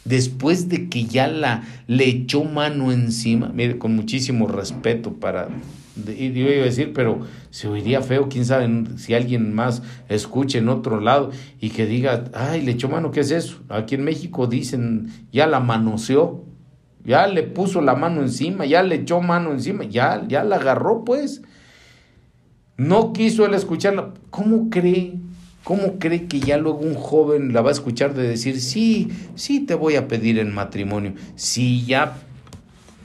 después de que ya la le echó mano encima, mire, con muchísimo respeto para, iba a decir, pero se oiría feo, quién sabe si alguien más escuche en otro lado y que diga, ay, le echó mano, ¿qué es eso? Aquí en México dicen, ya la manoseó ya le puso la mano encima, ya le echó mano encima, ya, ya la agarró, pues. No quiso él escucharla. ¿Cómo cree? ¿Cómo cree que ya luego un joven la va a escuchar de decir, sí, sí te voy a pedir en matrimonio? Si ya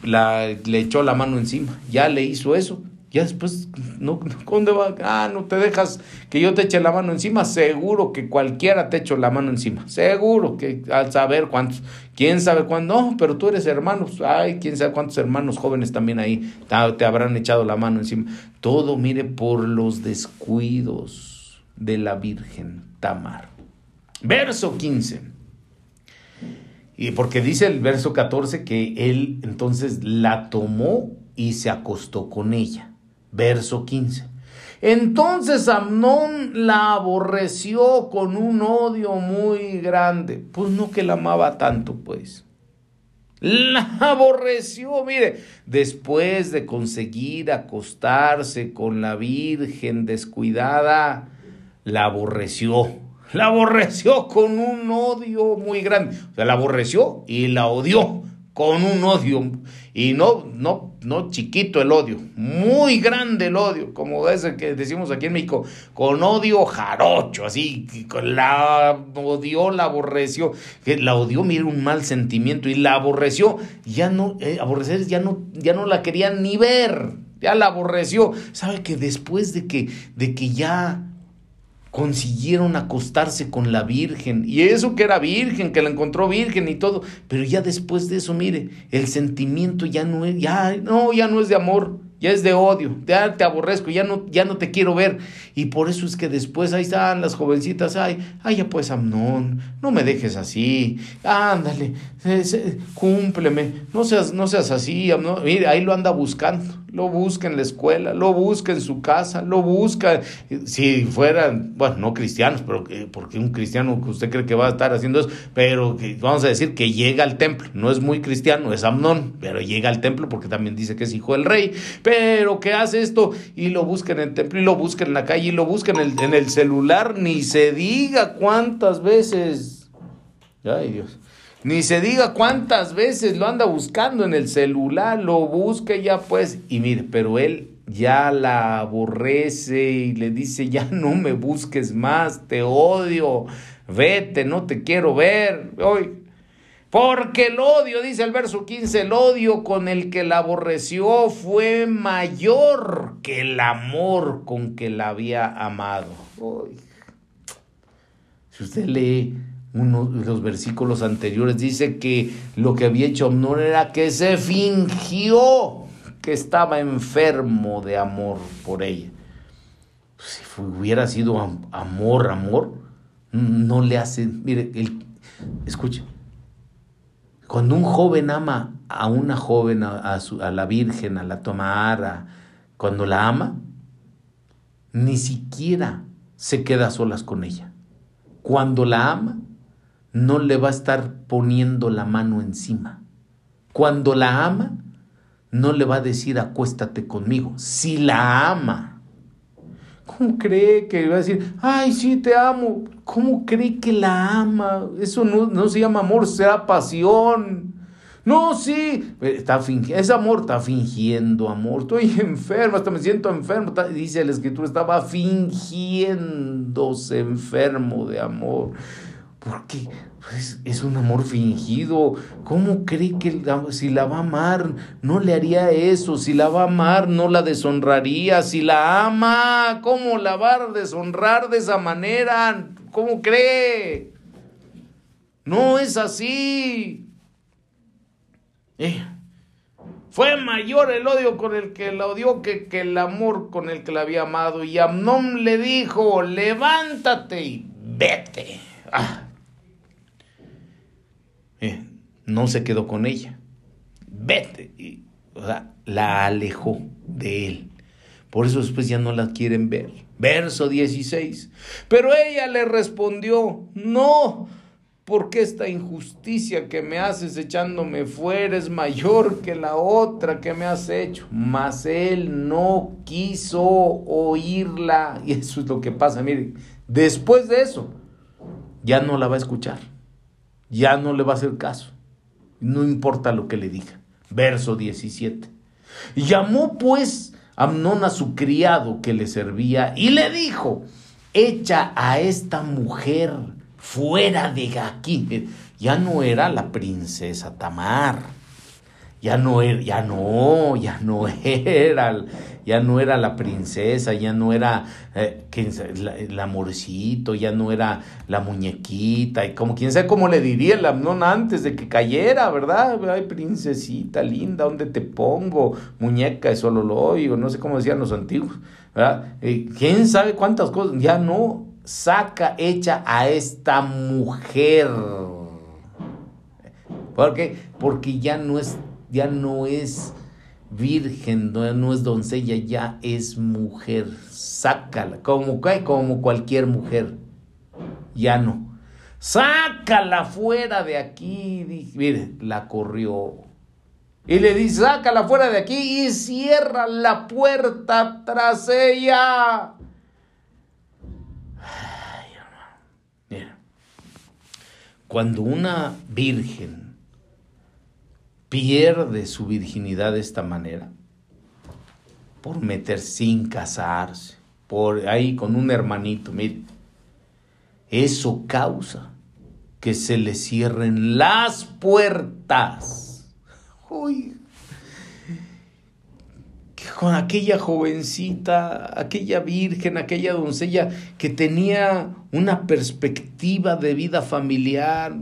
la, le echó la mano encima, ya le hizo eso. Ya después, no, ¿dónde va? Ah, no te dejas que yo te eche la mano encima. Seguro que cualquiera te eche la mano encima. Seguro que al saber cuántos, quién sabe cuándo, no, pero tú eres hermano. Ay, quién sabe cuántos hermanos jóvenes también ahí te habrán echado la mano encima. Todo, mire, por los descuidos de la Virgen Tamar. Verso 15. Y porque dice el verso 14 que él entonces la tomó y se acostó con ella. Verso 15. Entonces Amnón la aborreció con un odio muy grande. Pues no que la amaba tanto, pues. La aborreció, mire, después de conseguir acostarse con la Virgen descuidada, la aborreció. La aborreció con un odio muy grande. O sea, la aborreció y la odió con un odio, y no, no, no chiquito el odio, muy grande el odio, como ese que decimos aquí en México, con odio jarocho, así, la odió, la aborreció, que la odió, mira, un mal sentimiento, y la aborreció, ya no, eh, aborrecer, ya no, ya no la querían ni ver, ya la aborreció. ¿Sabe que después de que, de que ya consiguieron acostarse con la Virgen. Y eso que era virgen, que la encontró virgen y todo. Pero ya después de eso, mire, el sentimiento ya no es, ya, no, ya no es de amor, ya es de odio, ya te aborrezco, ya no, ya no te quiero ver. Y por eso es que después ahí están las jovencitas, ay, ay, ya pues Amnón, no me dejes así, ándale, cúmpleme, no seas, no seas así, Amnón. Mire, ahí lo anda buscando lo busca en la escuela, lo busca en su casa, lo busca, si fueran, bueno, no cristianos, pero porque un cristiano que usted cree que va a estar haciendo eso, pero vamos a decir que llega al templo, no es muy cristiano, es Amnón, pero llega al templo porque también dice que es hijo del rey, pero que hace esto y lo busca en el templo y lo busca en la calle y lo busca en el, en el celular, ni se diga cuántas veces. Ay Dios. Ni se diga cuántas veces lo anda buscando en el celular, lo busca ya pues. Y mire, pero él ya la aborrece y le dice, ya no me busques más, te odio, vete, no te quiero ver. Hoy. Porque el odio, dice el verso 15, el odio con el que la aborreció fue mayor que el amor con que la había amado. Si usted lee uno de los versículos anteriores dice que lo que había hecho Amnón era que se fingió que estaba enfermo de amor por ella. Si hubiera sido amor, amor, no le hace, mire, el, escuche, cuando un joven ama a una joven, a, a la Virgen, a la Tomara, cuando la ama, ni siquiera se queda solas con ella. Cuando la ama, no le va a estar poniendo la mano encima. Cuando la ama, no le va a decir acuéstate conmigo. Si la ama, ¿cómo cree que va a decir, ay, sí, te amo? ¿Cómo cree que la ama? Eso no, se llama amor, sea pasión. No, sí, está fingiendo, es amor, está fingiendo amor. Estoy enfermo, hasta me siento enfermo. dice la escritura, estaba fingiéndose enfermo de amor. Porque pues, es un amor fingido. ¿Cómo cree que si la va a amar no le haría eso? Si la va a amar no la deshonraría. Si la ama, ¿cómo la va a deshonrar de esa manera? ¿Cómo cree? No es así. Eh, fue mayor el odio con el que la odió que, que el amor con el que la había amado. Y Amnón le dijo, levántate y vete. Ah. Eh, no se quedó con ella. Vete. Y, o sea, la alejó de él. Por eso después ya no la quieren ver. Verso 16. Pero ella le respondió, no, porque esta injusticia que me haces echándome fuera es mayor que la otra que me has hecho. Mas él no quiso oírla. Y eso es lo que pasa. Mire, después de eso, ya no la va a escuchar ya no le va a hacer caso. No importa lo que le diga. Verso 17. Llamó pues Amnón a su criado que le servía y le dijo, echa a esta mujer fuera de aquí. Ya no era la princesa Tamar ya no era, ya no, ya no era, ya no era la princesa, ya no era eh, el amorcito, ya no era la muñequita, y como quien sabe cómo le diría el Amnón antes de que cayera, ¿verdad? Ay, princesita linda, ¿dónde te pongo? Muñeca, eso lo oigo, no sé cómo decían los antiguos, ¿verdad? Eh, ¿Quién sabe cuántas cosas? Ya no, saca hecha a esta mujer. ¿Por qué? Porque ya no es ya no es virgen, no, es doncella, ya es mujer. Sácala, como, como cualquier mujer. Ya no. Sácala fuera de aquí. Mire, la corrió. Y le dice, sácala fuera de aquí y cierra la puerta tras ella. Ay, Mira, cuando una virgen pierde su virginidad de esta manera? Por meter sin casarse, por ahí con un hermanito, mire. Eso causa que se le cierren las puertas. Uy, con aquella jovencita, aquella virgen, aquella doncella que tenía una perspectiva de vida familiar,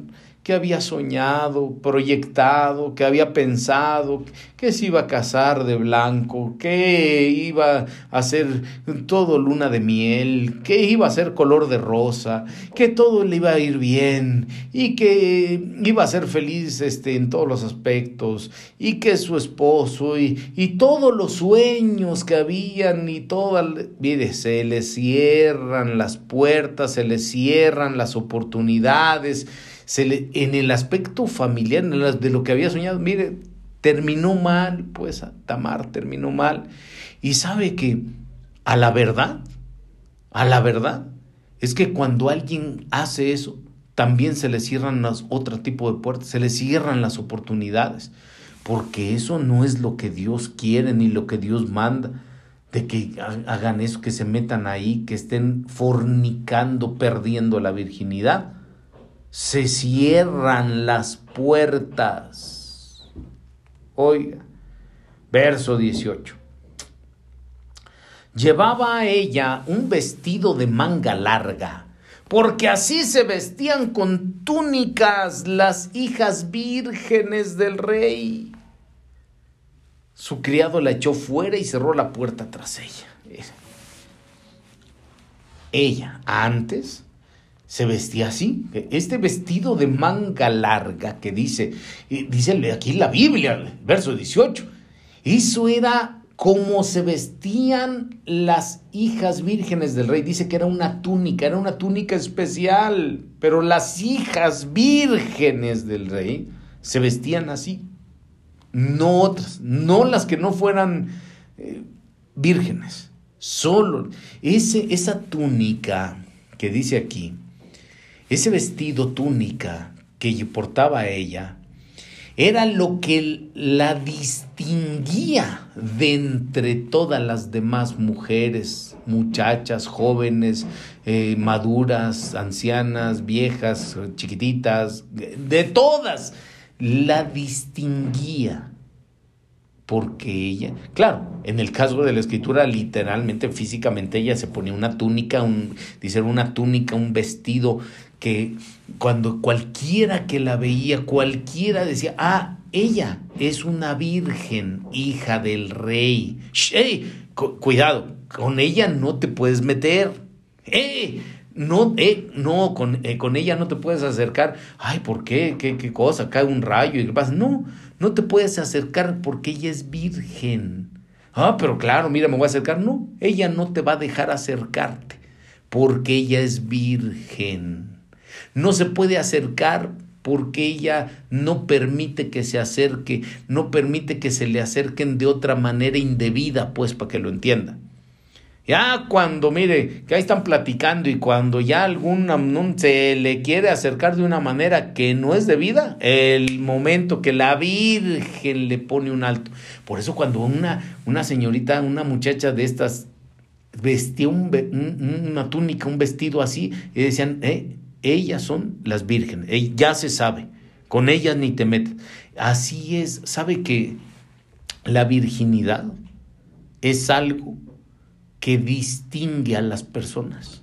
que había soñado, proyectado, que había pensado, que se iba a casar de blanco, que iba a hacer todo luna de miel, que iba a ser color de rosa, que todo le iba a ir bien y que iba a ser feliz este, en todos los aspectos y que su esposo y, y todos los sueños que habían y todas, mire, se le cierran las puertas, se le cierran las oportunidades se le, en el aspecto familiar, de lo que había soñado, mire, terminó mal, pues Tamar terminó mal. Y sabe que a la verdad, a la verdad, es que cuando alguien hace eso, también se le cierran las, otro tipo de puertas, se le cierran las oportunidades, porque eso no es lo que Dios quiere ni lo que Dios manda, de que hagan eso, que se metan ahí, que estén fornicando, perdiendo la virginidad se cierran las puertas. Oiga, verso 18. Llevaba a ella un vestido de manga larga, porque así se vestían con túnicas las hijas vírgenes del rey. Su criado la echó fuera y cerró la puerta tras ella. Ella antes se vestía así. Este vestido de manga larga que dice, dice aquí la Biblia, verso 18, eso era como se vestían las hijas vírgenes del rey. Dice que era una túnica, era una túnica especial, pero las hijas vírgenes del rey se vestían así. No otras, no las que no fueran eh, vírgenes, solo ese, esa túnica que dice aquí ese vestido túnica que portaba ella era lo que la distinguía de entre todas las demás mujeres, muchachas, jóvenes, eh, maduras, ancianas, viejas, chiquititas, de todas, la distinguía porque ella, claro, en el caso de la escritura, literalmente, físicamente, ella se ponía una túnica, un, dice una túnica, un vestido que cuando cualquiera que la veía, cualquiera decía, ah, ella es una virgen, hija del rey. ¡Ey! cuidado, con ella no te puedes meter. ¡Eh! No, eh, no con, eh, con, ella no te puedes acercar. Ay, ¿por qué? ¿Qué, qué cosa? Cae un rayo y pasa. No, no te puedes acercar porque ella es virgen. Ah, pero claro, mira, me voy a acercar. No, ella no te va a dejar acercarte porque ella es virgen. No se puede acercar porque ella no permite que se acerque, no permite que se le acerquen de otra manera indebida, pues para que lo entienda. Ya cuando, mire, que ahí están platicando y cuando ya algún se le quiere acercar de una manera que no es debida, el momento que la Virgen le pone un alto. Por eso cuando una, una señorita, una muchacha de estas vestía un, una túnica, un vestido así, y decían, eh, ellas son las vírgenes, ya se sabe, con ellas ni te metes. Así es, sabe que la virginidad es algo que distingue a las personas.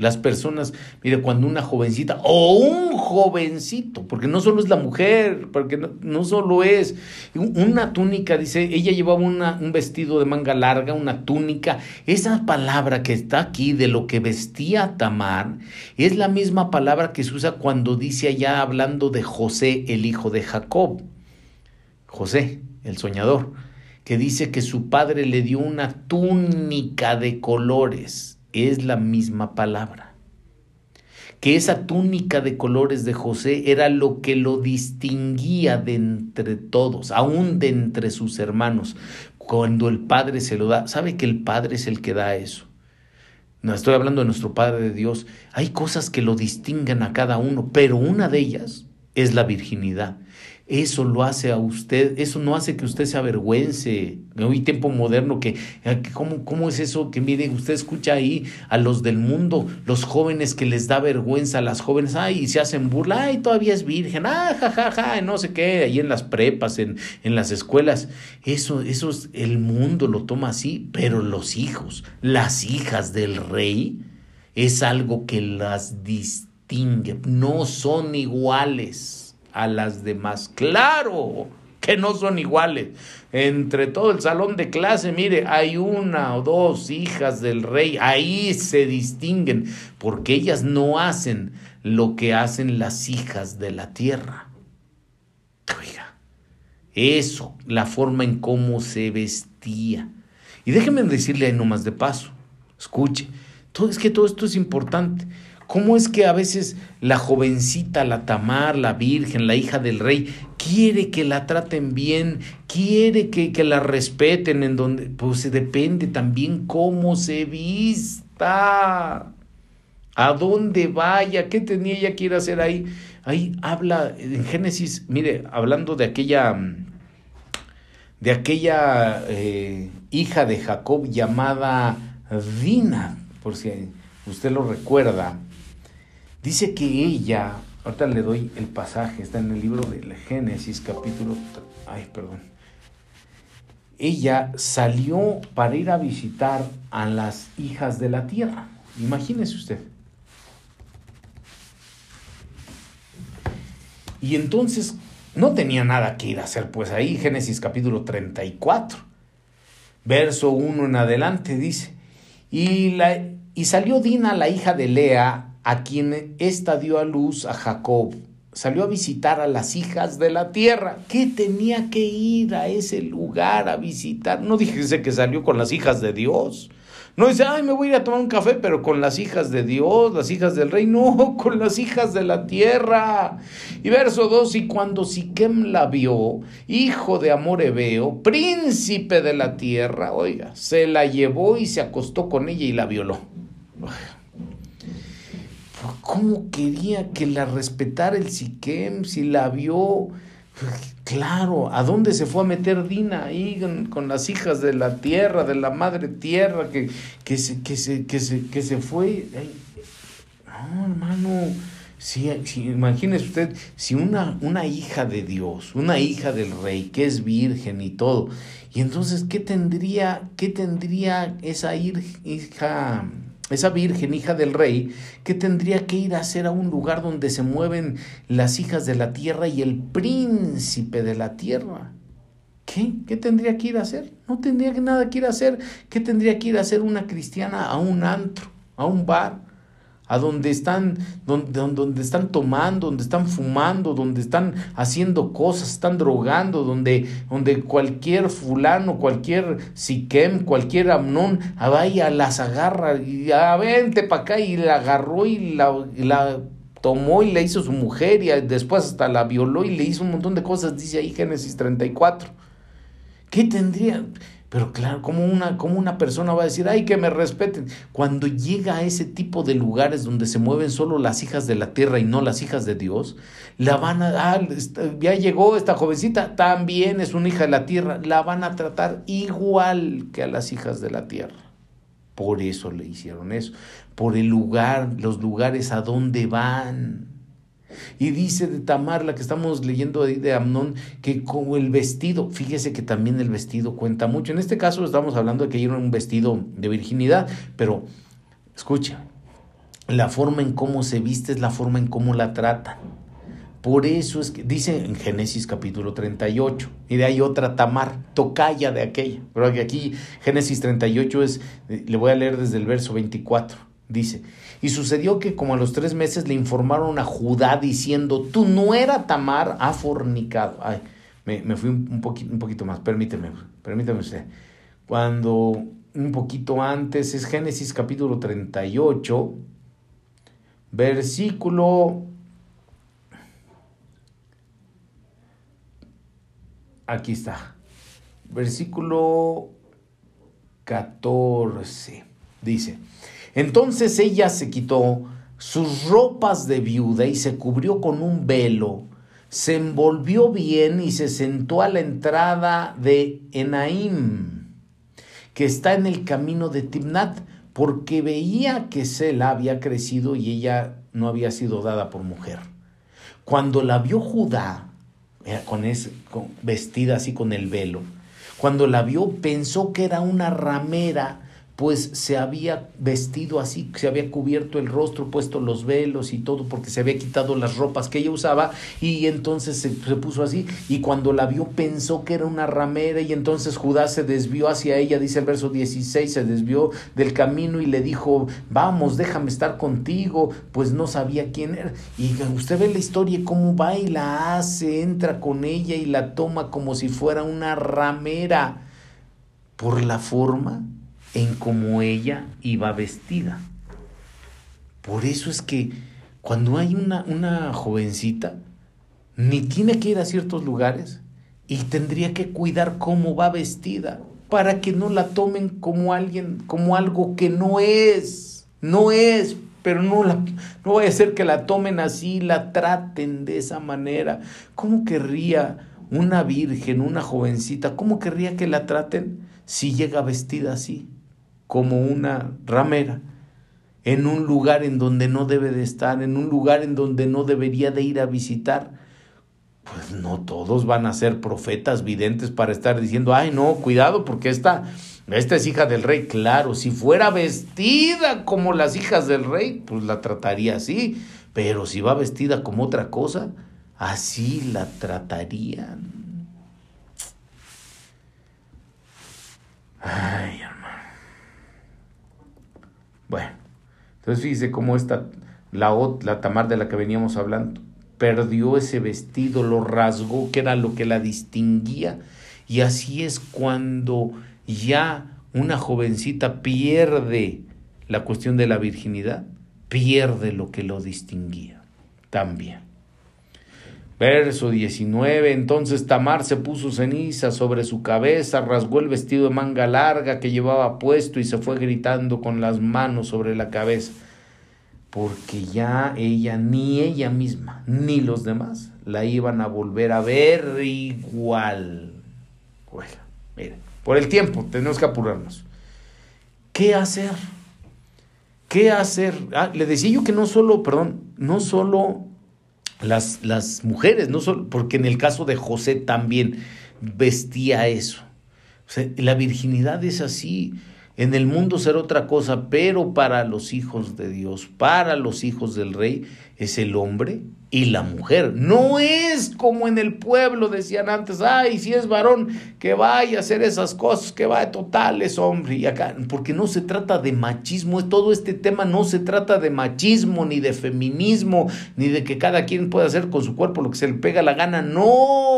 Las personas, mire, cuando una jovencita o un jovencito, porque no solo es la mujer, porque no, solo es una túnica, dice, ella llevaba una, un vestido de manga larga, una túnica. Esa palabra que está aquí de lo que vestía Tamar es la misma palabra que se usa cuando dice allá hablando de José, el hijo de Jacob. José, el soñador que dice que su padre le dio una túnica de colores, es la misma palabra. Que esa túnica de colores de José era lo que lo distinguía de entre todos, aún de entre sus hermanos. Cuando el Padre se lo da, sabe que el Padre es el que da eso. No estoy hablando de nuestro Padre de Dios. Hay cosas que lo distinguen a cada uno, pero una de ellas es la virginidad eso lo hace a usted, eso no hace que usted se avergüence. Hoy tiempo moderno, que, ¿cómo, ¿cómo, es eso? Que mire, usted escucha ahí a los del mundo, los jóvenes que les da vergüenza a las jóvenes, ay, y se hacen burla, ay, todavía es virgen, ah, ja, no sé qué, ahí en las prepas, en, en las escuelas. Eso, eso es, el mundo lo toma así, pero los hijos, las hijas del rey, es algo que las distingue, no son iguales a las demás. Claro que no son iguales. Entre todo el salón de clase, mire, hay una o dos hijas del rey, ahí se distinguen, porque ellas no hacen lo que hacen las hijas de la tierra. Oiga, eso, la forma en cómo se vestía. Y déjenme decirle ahí nomás de paso, escuche, todo, es que todo esto es importante. ¿Cómo es que a veces la jovencita, la Tamar, la Virgen, la hija del rey, quiere que la traten bien, quiere que, que la respeten en donde, pues depende también cómo se vista, a dónde vaya, qué tenía ella que ir hacer ahí. Ahí habla en Génesis, mire, hablando de aquella, de aquella eh, hija de Jacob llamada Dina, por si usted lo recuerda Dice que ella, ahorita le doy el pasaje, está en el libro del Génesis capítulo, ay, perdón. Ella salió para ir a visitar a las hijas de la tierra. Imagínese usted. Y entonces no tenía nada que ir a hacer, pues ahí Génesis capítulo 34, verso 1 en adelante dice, y, la, y salió Dina, la hija de Lea, a quien ésta dio a luz a Jacob. Salió a visitar a las hijas de la tierra. ¿Qué tenía que ir a ese lugar a visitar? No dijese que salió con las hijas de Dios. No dice, ay, me voy a ir a tomar un café, pero con las hijas de Dios, las hijas del rey. No, con las hijas de la tierra. Y verso 2, y cuando Siquem la vio, hijo de Amorebeo, príncipe de la tierra, oiga, se la llevó y se acostó con ella y la violó. ¿Cómo quería que la respetara el Siquem si la vio? Claro, ¿a dónde se fue a meter Dina ahí con, las hijas de la tierra, de la madre tierra, que, que, se, que, se, que, se, que se fue? no, hermano, si, imagínese usted, si una, una hija de Dios, una hija del rey, que es virgen y todo, y entonces, ¿qué tendría, qué tendría esa hija esa virgen, hija del rey, que tendría que ir a hacer a un lugar donde se mueven las hijas de la tierra y el príncipe de la tierra. ¿Qué? ¿Qué tendría que ir a hacer? No tendría nada que ir a hacer. ¿Qué tendría que ir a hacer una cristiana a un antro, a un bar? A donde están, donde, donde, están tomando, donde están fumando, donde están haciendo cosas, están drogando, donde, donde cualquier fulano, cualquier siquem, cualquier amnón, vaya, las agarra y a ah, vente para acá y la agarró y la, la tomó y le hizo su mujer y después hasta la violó y le hizo un montón de cosas, dice ahí Génesis 34. ¿Qué tendría? Pero claro, ¿cómo una, una persona va a decir, ay, que me respeten? Cuando llega a ese tipo de lugares donde se mueven solo las hijas de la tierra y no las hijas de Dios, la van a, ah, ya llegó esta jovencita, también es una hija de la tierra, la van a tratar igual que a las hijas de la tierra. Por eso le hicieron eso, por el lugar, los lugares a donde van. Y dice de Tamar, la que estamos leyendo ahí de Amnón, que como el vestido, fíjese que también el vestido cuenta mucho. En este caso estamos hablando de que era un vestido de virginidad, pero escucha, la forma en cómo se viste es la forma en cómo la tratan. Por eso es que dice en Génesis capítulo 38, y de ahí otra Tamar, tocaya de aquella. Pero aquí Génesis 38 es, le voy a leer desde el verso 24, dice, y sucedió que como a los tres meses le informaron a Judá diciendo, tu nuera Tamar ha fornicado. Ay, me, fui un, un poquito más, permíteme, permíteme usted. Cuando un poquito antes es Génesis capítulo 38, versículo... Aquí está. Versículo 14. Dice, entonces ella se quitó sus ropas de viuda y se cubrió con un velo, se envolvió bien y se sentó a la entrada de Enaim, que está en el camino de Timnat, porque veía que Sela había crecido y ella no había sido dada por mujer. Cuando la vio Judá, eh, con, con vestida así con el velo, cuando la vio pensó que era una ramera pues se había vestido así, se había cubierto el rostro, puesto los velos y todo, porque se había quitado las ropas que ella usaba, y entonces se, puso así, y cuando la vio pensó que era una ramera, y entonces Judá se desvió hacia ella, dice el verso 16, se desvió del camino y le dijo, vamos, déjame estar contigo, pues no sabía quién era. Y usted ve la historia, cómo va y la hace, entra con ella y la toma como si fuera una ramera, por la forma en cómo ella iba vestida. Por eso es que cuando hay una, una jovencita, ni tiene que ir a ciertos lugares y tendría que cuidar cómo va vestida para que no la tomen como alguien, como algo que no es, no es, pero no la no a ser que la tomen así, la traten de esa manera. ¿Cómo querría una virgen, una jovencita, cómo querría que la traten si llega vestida así? Como una ramera, en un lugar en donde no debe de estar, en un lugar en donde no debería de ir a visitar. Pues no todos van a ser profetas videntes para estar diciendo, ay no, cuidado porque esta, esta es hija del rey. Claro, si fuera vestida como las hijas del rey, pues la trataría así, pero si va vestida como otra cosa, así la tratarían. Ay, bueno, entonces fíjese cómo esta, la, la Tamar de la que veníamos hablando, perdió ese vestido, lo rasgó, que era lo que la distinguía. Y así es cuando ya una jovencita pierde la cuestión de la virginidad, pierde lo que lo distinguía también. Verso 19. Entonces Tamar se puso ceniza sobre su cabeza, rasgó el vestido de manga larga que llevaba puesto y se fue gritando con las manos sobre la cabeza. Porque ya ella, ni ella misma, ni los demás, la iban a volver a ver igual. Bueno, mire, por el tiempo, tenemos que apurarnos. ¿Qué hacer? ¿Qué hacer? Ah, le decía yo que no solo, perdón, no solo las, las mujeres, no solo, porque en el caso de José también vestía eso. la virginidad es así. En el mundo será otra cosa, pero para los hijos de Dios, para los hijos del rey, es el hombre y la mujer. No es como en el pueblo decían antes, ay, si es varón, que vaya a hacer esas cosas, que vaya total, es hombre. Y acá, porque no se trata de machismo, todo este tema no se trata de machismo, ni de feminismo, ni de que cada quien pueda hacer con su cuerpo lo que se le pega la gana. No,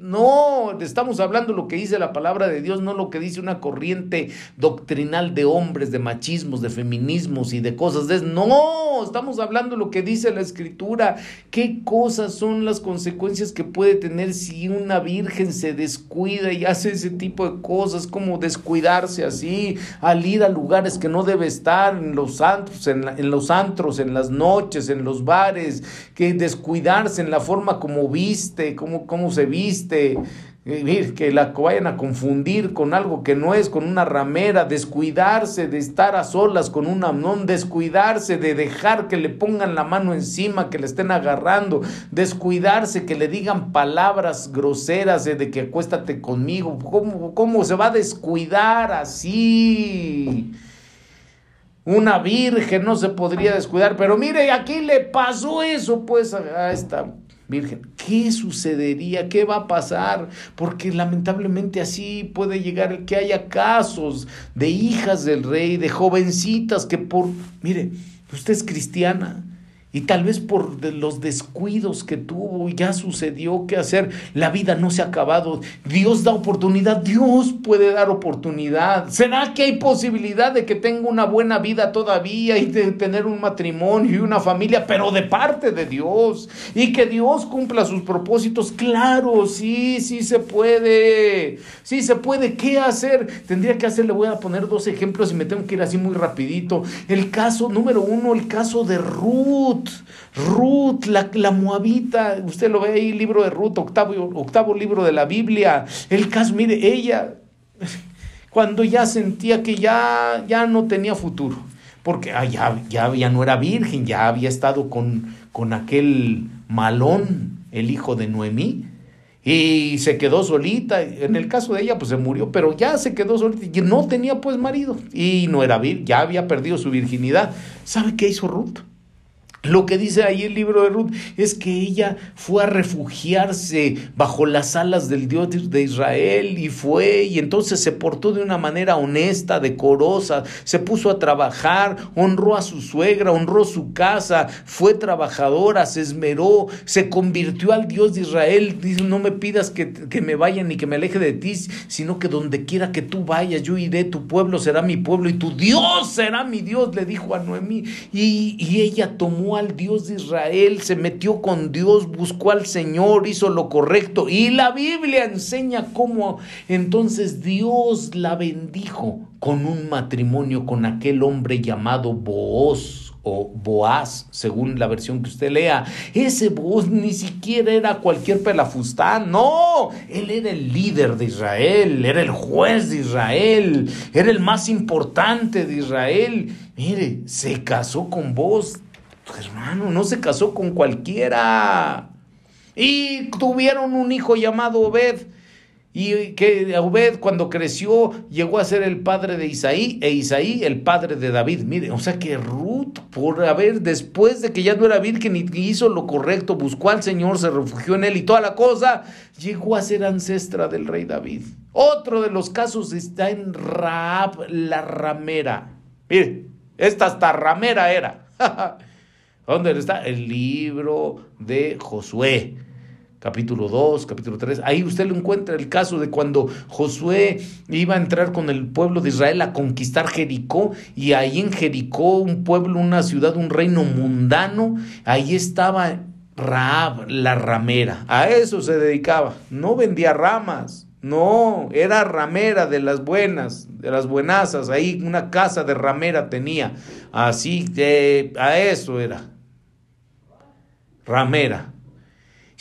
no, estamos hablando lo que dice la palabra de Dios, no lo que dice una corriente doctrinal de hombres, de machismos, de feminismos y de cosas de No, estamos hablando lo que dice la escritura. ¿Qué cosas son las consecuencias que puede tener si una virgen se descuida y hace ese tipo de cosas, como descuidarse así, al ir a lugares que no debe estar, en los antros, en, en los antros, en las noches, en los bares, que descuidarse en la forma como viste, cómo, cómo se viste, que la vayan a confundir con algo que no es, con una ramera, descuidarse de estar a solas con un amnón, descuidarse de dejar que le pongan la mano encima, que le estén agarrando, descuidarse, que le digan palabras groseras de, que acuéstate conmigo, ¿Cómo, ¿cómo se va a descuidar así? Una virgen no se podría descuidar, pero mire, aquí le pasó eso pues a esta Virgen, ¿qué sucedería? ¿Qué va a pasar? Porque lamentablemente así puede llegar que haya casos de hijas del rey, de jovencitas que por, mire, usted es cristiana, y tal vez por los descuidos que tuvo, ya sucedió qué hacer. La vida no se ha acabado. Dios da oportunidad. Dios puede dar oportunidad. ¿Será que hay posibilidad de que tenga una buena vida todavía y de tener un matrimonio y una familia, pero de parte de Dios? Y que Dios cumpla sus propósitos. Claro, sí, sí se puede. Sí se puede. ¿Qué hacer? Tendría que hacer, le voy a poner dos ejemplos y me tengo que ir así muy rapidito. El caso número uno, el caso de Ruth. Ruth, la, la, moabita, usted lo ve ahí, libro de Ruth, octavo, octavo libro de la Biblia. El caso, mire, ella, cuando ya sentía que ya, ya no tenía futuro, porque ah, ya, ya, no era virgen, ya había estado con, con aquel malón, el hijo de Noemí, y se quedó solita. En el caso de ella, pues se murió, pero ya se quedó solita y no tenía pues marido y no era vir, ya había perdido su virginidad. ¿Sabe qué hizo Ruth? Lo que dice ahí el libro de Ruth es que ella fue a refugiarse bajo las alas del Dios de Israel y fue y entonces se portó de una manera honesta, decorosa, se puso a trabajar, honró a su suegra, honró su casa, fue trabajadora, se esmeró, se convirtió al Dios de Israel. Dice, no me pidas que, me vaya ni que me aleje de ti, sino que donde quiera que tú vayas, yo iré, tu pueblo será mi pueblo y tu Dios será mi Dios, le dijo a Noemí. Y, y ella tomó al Dios de Israel, se metió con Dios, buscó al Señor, hizo lo correcto. Y la Biblia enseña cómo entonces Dios la bendijo con un matrimonio con aquel hombre llamado Booz o Boaz, según la versión que usted lea. Ese Boaz ni siquiera era cualquier pelafustán, no, él era el líder de Israel, era el juez de Israel, era el más importante de Israel. Mire, se casó con Boaz hermano, no se casó con cualquiera. Y tuvieron un hijo llamado Obed. Y que Obed cuando creció llegó a ser el padre de Isaí e Isaí el padre de David. Mire, o sea que Ruth, por haber, después de que ya no era virgen y hizo lo correcto, buscó al Señor, se refugió en él y toda la cosa, llegó a ser ancestra del rey David. Otro de los casos está en Raab la ramera. Mire, esta hasta ramera era. ¿Dónde está? El libro de Josué, capítulo 2, capítulo 3. Ahí usted lo encuentra el caso de cuando Josué iba a entrar con el pueblo de Israel a conquistar Jericó y ahí en Jericó, un pueblo, una ciudad, un reino mundano, ahí estaba Raab, la ramera. A eso se dedicaba. No vendía ramas. No, era ramera de las buenas, de las buenasas. Ahí una casa de ramera tenía. Así que a eso era ramera.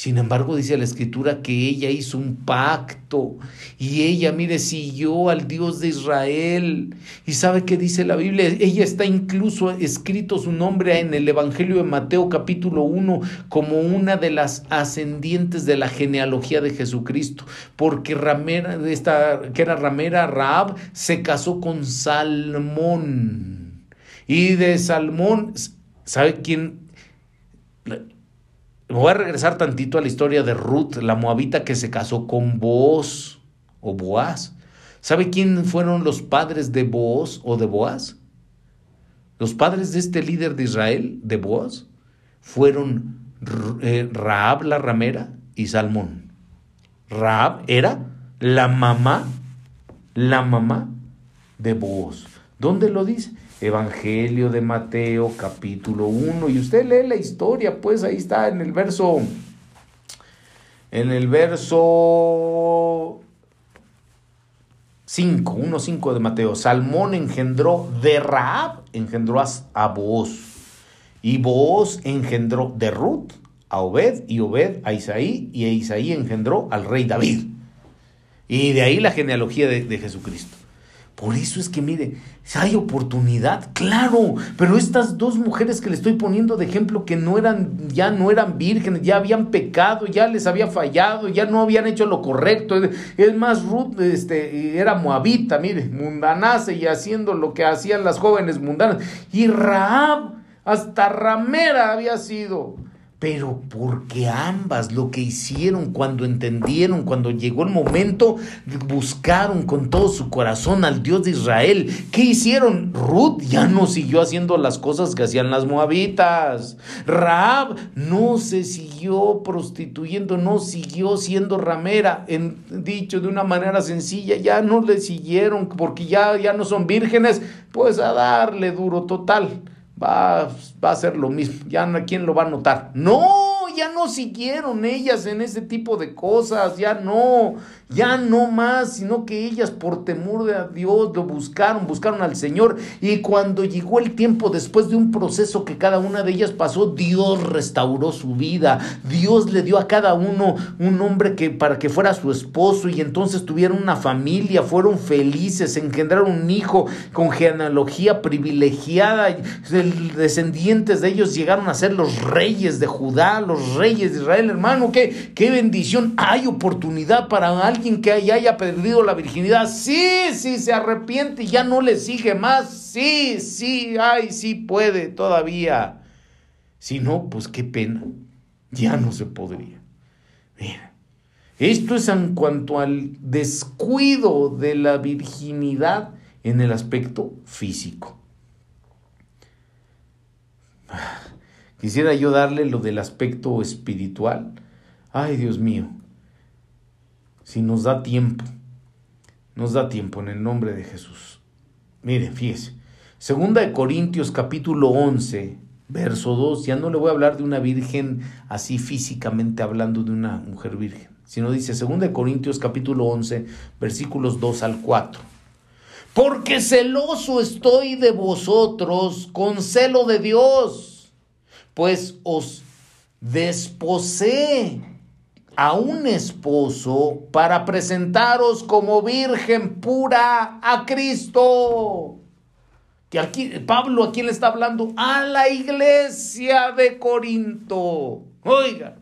Sin embargo, dice la escritura que ella hizo un pacto y ella, mire, siguió al Dios de Israel. ¿Y sabe qué dice la Biblia? Ella está incluso escrito su nombre en el Evangelio de Mateo capítulo 1 como una de las ascendientes de la genealogía de Jesucristo, porque ramera, esta, que era ramera Raab, se casó con Salmón. Y de Salmón, ¿sabe quién? Voy a regresar tantito a la historia de Ruth, la moabita que se casó con Boaz o Boaz. ¿Sabe quién fueron los padres de Boaz o de Boaz? Los padres de este líder de Israel, de Boaz, fueron eh, Raab la ramera y Salmón. Raab era la mamá, la mamá de Boaz. ¿Dónde lo dice? Evangelio de Mateo capítulo 1 y usted lee la historia, pues ahí está en el verso en el verso 5, 1 5 de Mateo. Salmón engendró de Raab, engendró a Booz. Y Booz engendró de Ruth a Obed y Obed a Isaí y Isaí engendró al rey David. Y de ahí la genealogía de Jesucristo. Por eso es que, mire, hay oportunidad, claro, pero estas dos mujeres que le estoy poniendo de ejemplo que no eran, ya no eran vírgenes, ya habían pecado, ya les había fallado, ya no habían hecho lo correcto. Es más, Ruth este, era moabita, mire, mundanase y haciendo lo que hacían las jóvenes mundanas. Y Raab, hasta ramera había sido pero porque ambas lo que hicieron cuando entendieron, cuando llegó el momento, buscaron con todo su corazón al Dios de Israel. ¿Qué hicieron? Ruth ya no siguió haciendo las cosas que hacían las moabitas. Raab no se siguió prostituyendo, no siguió siendo ramera. En, dicho de una manera sencilla, ya no le siguieron porque ya, ya no son vírgenes, pues a darle duro total va, va a ser lo mismo. Ya quién lo va a notar. No, ya no siguieron ellas en ese tipo de cosas, ya no, ya no más, sino que ellas por temor de a Dios lo buscaron, buscaron al Señor. Y cuando llegó el tiempo después de un proceso que cada una de ellas pasó, Dios restauró su vida. Dios le dio a cada uno un hombre que para que fuera su esposo y entonces tuvieron una familia, fueron felices, engendraron un hijo con genealogía privilegiada, descendientes de ellos llegaron a ser los reyes de Judá, los reyes de Israel, hermano, qué, qué bendición. Hay oportunidad para alguien que haya perdido la virginidad. Sí, sí, se arrepiente y ya no le sigue más. Sí, sí, ay, sí puede todavía. Si no, pues qué pena. Ya no se podría. Mira, esto es en cuanto al descuido de la virginidad en el aspecto físico. Quisiera yo darle lo del aspecto espiritual. Ay, Dios mío, si nos da tiempo, nos da tiempo en el nombre de Jesús. Mire, fíjese, segunda de Corintios capítulo 11, verso 2, ya no le voy a hablar de una virgen así físicamente hablando de una mujer virgen, sino dice segunda de Corintios capítulo 11, versículos 2 al 4. Porque celoso estoy de vosotros con celo de Dios, pues os desposé a un esposo para presentaros como virgen pura a Cristo. Que aquí Pablo a quién le está hablando? A la iglesia de Corinto. Oiga,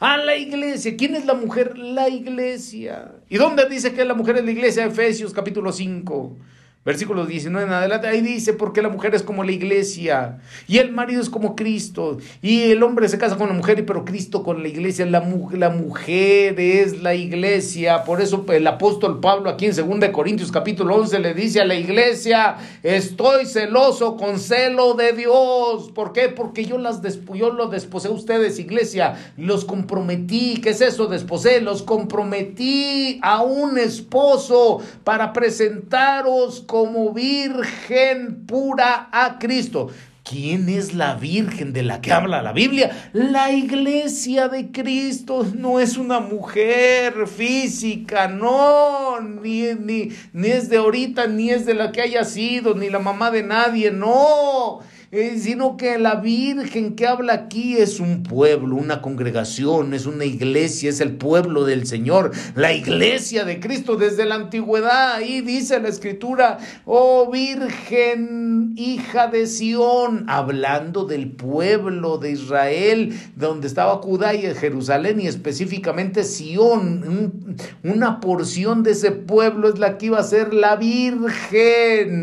a la iglesia. ¿Quién es la mujer? La iglesia. ¿Y dónde dice que la mujer es la iglesia? Efesios capítulo 5. Versículo 19 en adelante, ahí dice, porque la mujer es como la iglesia y el marido es como Cristo y el hombre se casa con la mujer, pero Cristo con la iglesia, la, la mujer es la iglesia. Por eso el apóstol Pablo aquí en 2 Corintios capítulo 11 le dice a la iglesia, estoy celoso con celo de Dios. ¿Por qué? Porque yo, las yo los desposé a ustedes, iglesia, los comprometí. ¿Qué es eso? Desposé, los comprometí a un esposo para presentaros como virgen pura a Cristo. ¿Quién es la virgen de la que habla la Biblia? La iglesia de Cristo no es una mujer física, no, ni, ni, ni es de ahorita, ni es de la que haya sido, ni la mamá de nadie, no eh, sino que la Virgen que habla aquí es un pueblo, una congregación, es una iglesia, es el pueblo del Señor, la iglesia de Cristo desde la antigüedad. Ahí dice la escritura, oh Virgen, hija de Sión, hablando del pueblo de Israel, donde estaba Judá y Jerusalén y específicamente Sión, una porción de ese pueblo es la que iba a ser la Virgen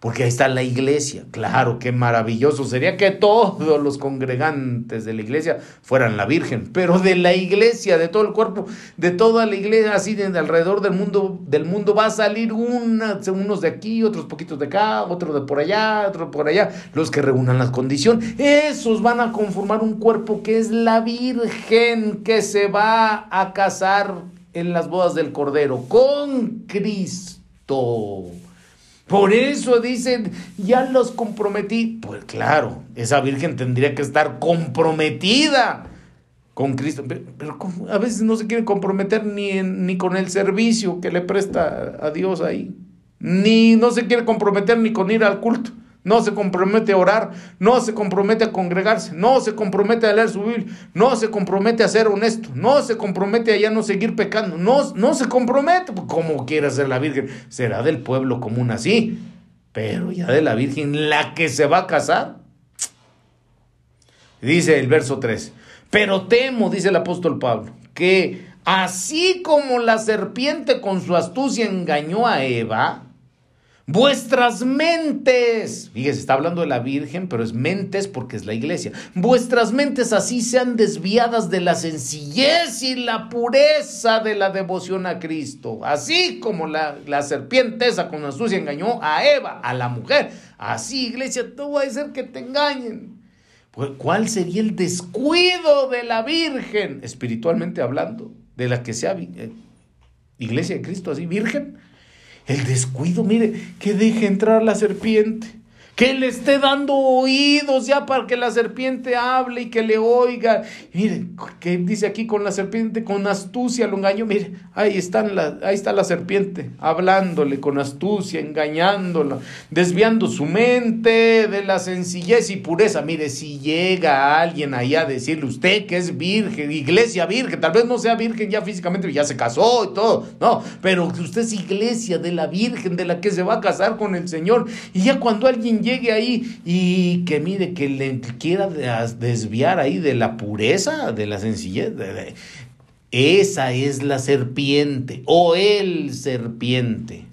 porque ahí está la iglesia. Claro, qué maravilloso sería que todos los congregantes de la iglesia fueran la Virgen, pero de la iglesia, de todo el cuerpo, de toda la iglesia, así de alrededor del mundo, del mundo va a salir una, unos de aquí, otros poquitos de acá, otros de por allá, otros por allá, los que reúnan las condiciones. Esos van a conformar un cuerpo que es la Virgen que se va a casar en las bodas del Cordero con Cristo. Por eso dicen, ya los comprometí. Pues claro, esa virgen tendría que estar comprometida con Cristo. Pero, a veces no se quiere comprometer ni, ni con el servicio que le presta a Dios ahí. Ni no se quiere comprometer ni con ir al culto no se compromete a orar, no se compromete a congregarse, no se compromete a leer su Biblia, no se compromete a ser honesto, no se compromete a ya no seguir pecando, no, no se compromete, pues, como quiera ser la Virgen, será del pueblo común así, pero ya de la Virgen, la que se va a casar. Dice el verso 3, pero temo, dice el apóstol Pablo, que así como la serpiente con su astucia engañó a Eva, Vuestras mentes, fíjese, está hablando de la Virgen, pero es mentes porque es la iglesia. Vuestras mentes así sean desviadas de la sencillez y la pureza de la devoción a Cristo. Así como la, la serpiente esa con astucia engañó a Eva, a la mujer. Así, iglesia, no va a ser que te engañen. Pues, ¿Cuál sería el descuido de la Virgen, espiritualmente hablando, de la que sea eh, iglesia de Cristo, así, Virgen? El descuido, mire, que deje entrar la serpiente, que le esté dando oídos ya para que la serpiente hable y que le oiga. Mire, que dice aquí con la serpiente, con astucia lo engañó. Mire, ahí, están la, ahí está la serpiente, hablándole con astucia, engañándola, desviando su mente de la sencillez y pureza. Mire, si llega alguien ahí a decirle usted que es virgen, iglesia virgen, tal vez no sea virgen ya físicamente, ya se casó y todo, no, pero usted es iglesia de la virgen, de la que se va a casar con el Señor. Y ya cuando alguien llegue ahí y que mire, que le quiera desviar ahí de la pureza, de la sencillez, esa es la serpiente o el serpiente.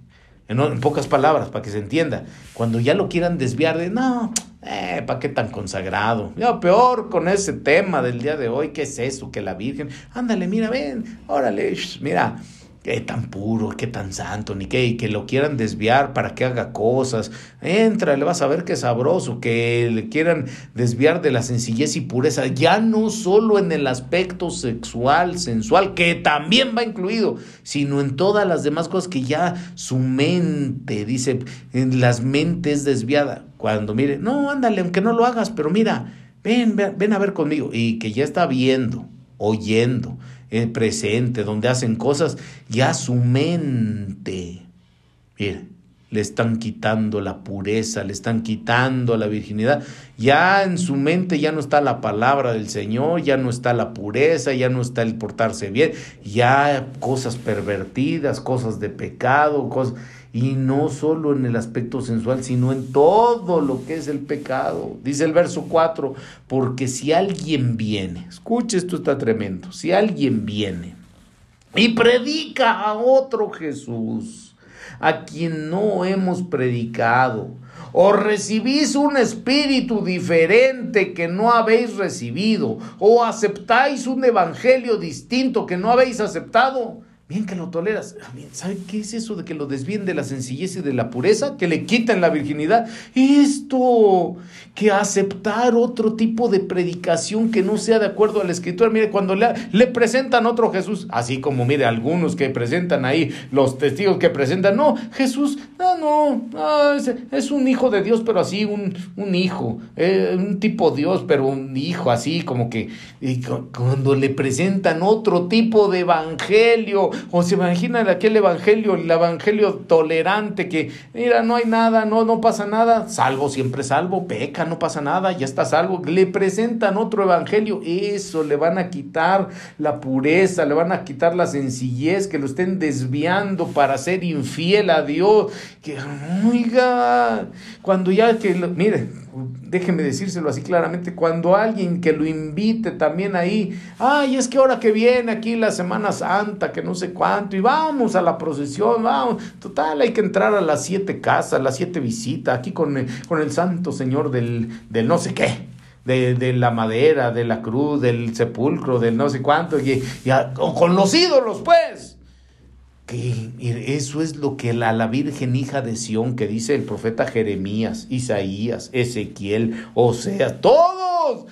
En, pocas palabras, para que se entienda, cuando ya lo quieran desviar de, no, eh, ¿para qué tan consagrado? Ya, peor con ese tema del día de hoy, ¿qué es eso? Que la Virgen, ándale, mira, ven, órale, mira, qué tan puro, qué tan santo, ni qué, que lo quieran desviar para que haga cosas. Entra, le vas a ver qué sabroso, que le quieran desviar de la sencillez y pureza, ya no solo en el aspecto sexual, sensual, que también va incluido, sino en todas las demás cosas que ya su mente, dice, en las mentes desviada. Cuando mire, no, ándale, aunque no lo hagas, pero mira, ven, ven, ven a ver conmigo, y que ya está viendo, oyendo presente, donde hacen cosas, ya su mente, mire, le están quitando la pureza, le están quitando la virginidad. Ya en su mente ya no está la palabra del Señor, ya no está la pureza, ya no está el portarse bien, ya cosas pervertidas, cosas de pecado, cosas y no solo en el aspecto sensual, sino en todo lo que es el pecado. Dice el verso 4, porque si alguien viene, escuche, esto está tremendo, si alguien viene y predica a otro Jesús, a quien no hemos predicado, o recibís un espíritu diferente que no habéis recibido, o aceptáis un evangelio distinto que no habéis aceptado, Bien que lo toleras. Ah, ¿Sabe qué es eso de que lo desvíen de la sencillez y de la pureza? Que le quitan la virginidad. Esto, que aceptar otro tipo de predicación que no sea de acuerdo a la escritura. Mire, cuando le, presentan otro Jesús, así como mire algunos que presentan ahí, los testigos que presentan, no, Jesús, no, no, es, un hijo de Dios, pero así, un, un hijo, eh, un tipo Dios, pero un hijo así, como que cuando le presentan otro tipo de evangelio, o se imaginan aquel evangelio, el evangelio tolerante que, mira, no hay nada, no, no pasa nada, salvo, siempre salvo, peca, no pasa nada, ya está salvo. Le presentan otro evangelio, eso, le van a quitar la pureza, le van a quitar la sencillez, que lo estén desviando para ser infiel a Dios. Que, oiga, cuando ya que, mire, déjeme decírselo así claramente, cuando alguien que lo invite también ahí, ay, es que ahora que viene aquí la Semana Santa, que no sé cuánto, y vamos a la procesión, vamos, total, hay que entrar a las siete casas, las siete visitas, aquí con, con el Santo Señor del, del no sé qué. De, de, la madera, de la cruz, del sepulcro, del no sé cuánto, y, y con los ídolos, pues que eso es lo que la, la Virgen hija de Sión, que dice el profeta Jeremías, Isaías, Ezequiel, o sea, todos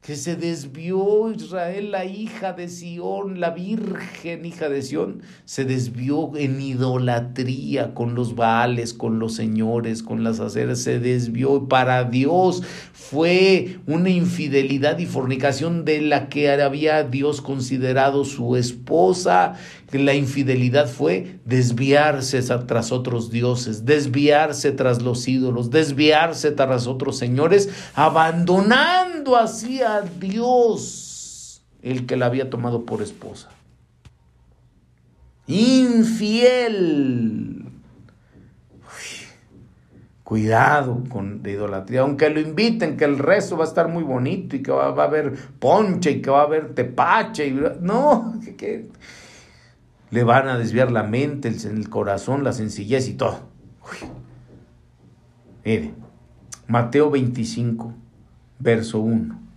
que se desvió Israel, la hija de Sión, la virgen hija de Sión, se desvió en idolatría con los baales, con los señores, con las aceras, se desvió. Para Dios fue una infidelidad y fornicación de la que había Dios considerado su esposa. La infidelidad fue desviarse tras otros dioses, desviarse tras los ídolos, desviarse tras otros señores, abandonando así a Dios, el que la había tomado por esposa. Infiel. cuidado con la idolatría, aunque lo inviten, que el rezo va a estar muy bonito y que va, a haber ponche y que va a haber tepache. Y, no, que, le van a desviar la mente, el, corazón, la sencillez y todo. Mire, Mateo 25, verso 1.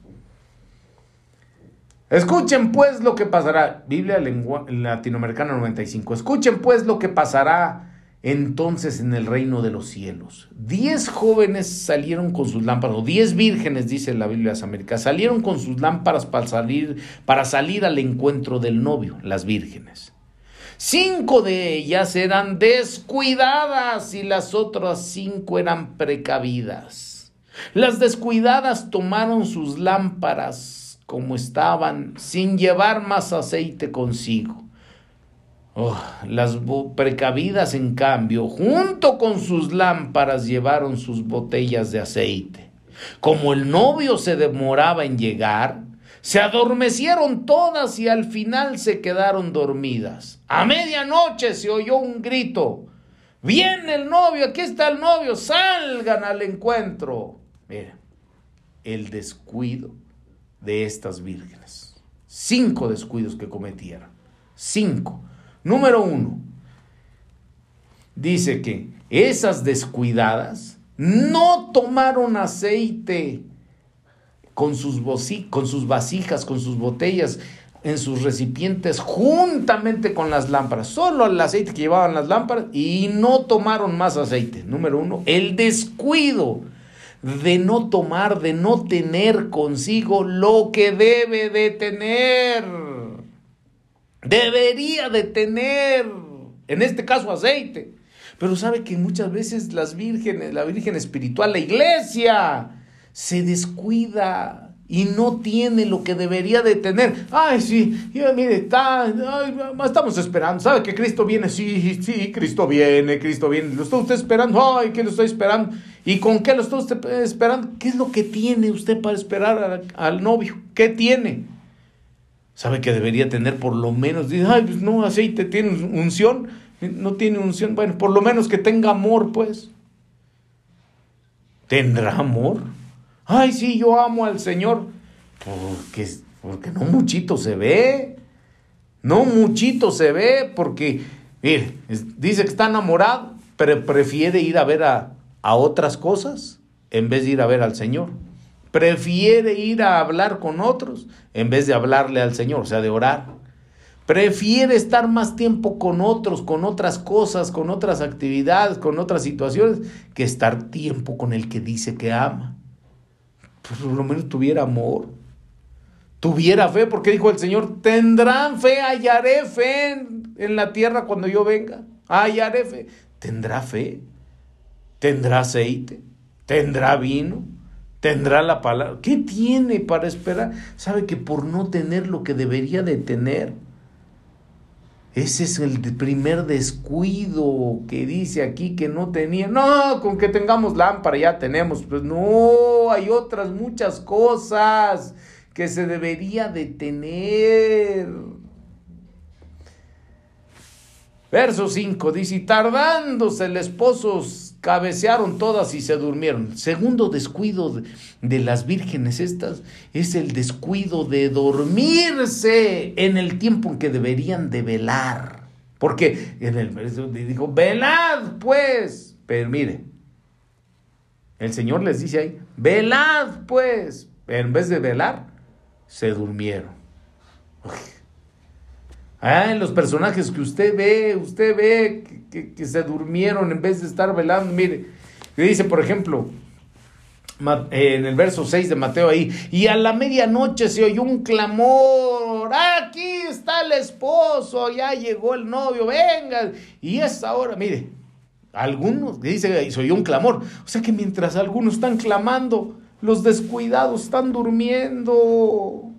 Escuchen pues lo que pasará. Biblia lengua, latinoamericana 95. Escuchen pues lo que pasará entonces en el reino de los cielos. Diez jóvenes salieron con sus lámparas, o diez vírgenes, dice la Biblia de las Américas, salieron con sus lámparas para salir, para salir al encuentro del novio, las vírgenes. Cinco de ellas eran descuidadas y las otras cinco eran precavidas. Las descuidadas tomaron sus lámparas como estaban, sin llevar más aceite consigo. Oh, las precavidas, en cambio, junto con sus lámparas, llevaron sus botellas de aceite. Como el novio se demoraba en llegar, se adormecieron todas y al final se quedaron dormidas. A medianoche se oyó un grito. Viene el novio, aquí está el novio, salgan al encuentro. Miren, el descuido de estas vírgenes. Cinco descuidos que cometieron. Cinco. Número uno, dice que esas descuidadas no tomaron aceite con sus, vasijas, con sus botellas, en sus recipientes, juntamente con las lámparas. Solo el aceite que llevaban las lámparas y no tomaron más aceite. Número uno, el descuido de no tomar, de no tener consigo lo que debe de tener. Debería de tener, en este caso, aceite. Pero sabe que muchas veces las vírgenes, la virgen espiritual, la iglesia, se descuida y no tiene lo que debería de tener. Ay, sí, mire, está, estamos esperando. ¿Sabe que Cristo viene? Sí, sí, Cristo viene, Cristo viene. ¿Lo está usted esperando? Ay, ¿qué lo estoy esperando? ¿Y con qué lo está usted esperando? ¿Qué es lo que tiene usted para esperar al novio? ¿Qué tiene? ¿Sabe que debería tener por lo menos? Dice, ay, pues no, aceite tiene unción. No tiene unción. Bueno, por lo menos que tenga amor, pues. ¿Tendrá amor? Ay, sí, yo amo al Señor. Porque, porque no muchito se ve. No muchito se ve porque, mire, dice que está enamorado, pero prefiere ir a ver a, a otras cosas en vez de ir a ver al Señor. Prefiere ir a hablar con otros en vez de hablarle al Señor, o sea, de orar. Prefiere estar más tiempo con otros, con otras cosas, con otras actividades, con otras situaciones, que estar tiempo con el que dice que ama. Pues por lo menos tuviera amor, tuviera fe, porque dijo el Señor, tendrán fe, hallaré fe en, en la tierra cuando yo venga. Hallaré fe. ¿Tendrá fe? ¿Tendrá aceite? ¿Tendrá vino? ¿Tendrá la palabra? ¿Qué tiene para esperar? Sabe que por no tener lo que debería de tener, ese es el primer descuido que dice aquí que no tenía. No, con que tengamos lámpara ya tenemos. Pues no, hay otras muchas cosas que se debería de tener. Verso 5 dice, y tardándose el esposo, cabecearon todas y se durmieron. Segundo descuido de, las vírgenes estas es el descuido de dormirse en el tiempo en que deberían de velar. Porque en el verso dijo, velad pues. Pero mire, el Señor les dice ahí, velad pues. En vez de velar, se durmieron. Ah, en los personajes que usted ve, usted ve que, se durmieron en vez de estar velando. Mire, dice, por ejemplo, en el verso 6 de Mateo ahí, y a la medianoche se oyó un clamor, aquí está el esposo, ya llegó el novio, venga, y es ahora, mire, algunos, dice, se oyó un clamor, o sea que mientras algunos están clamando, los descuidados están durmiendo.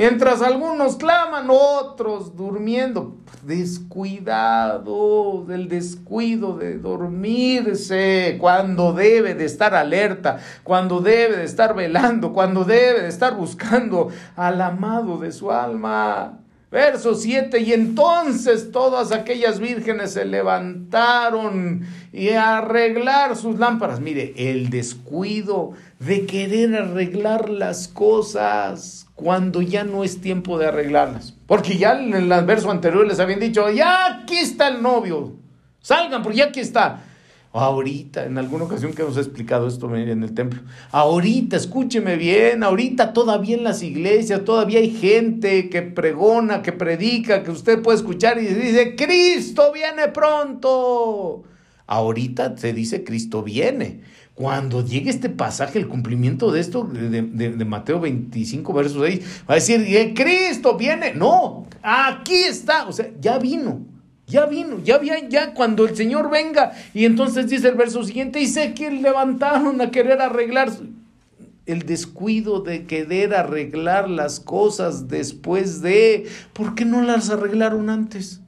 Mientras algunos claman, otros durmiendo. Descuidado, del descuido de dormirse, cuando debe de estar alerta, cuando debe de estar velando, cuando debe de estar buscando al amado de su alma. Verso 7, y entonces todas aquellas vírgenes se levantaron y a arreglar sus lámparas. Mire, el descuido de querer arreglar las cosas cuando ya no es tiempo de arreglarlas. Porque ya en el verso anterior les habían dicho, ya aquí está el novio, salgan porque ya aquí está. Ahorita, en alguna ocasión que hemos explicado esto en el templo, ahorita, escúcheme bien, ahorita todavía en las iglesias, todavía hay gente que pregona, que predica, que usted puede escuchar y dice, Cristo viene pronto. Ahorita se dice Cristo viene. Cuando llegue este pasaje, el cumplimiento de esto, de, Mateo 25, versos 6, va a decir, ¿y Cristo viene? No, aquí está, o sea, ya vino. Ya vino, ya bien, ya cuando el Señor venga. Y entonces dice el verso siguiente, y sé que levantaron a querer arreglar el descuido de querer arreglar las cosas después de, ¿por qué no las arreglaron antes?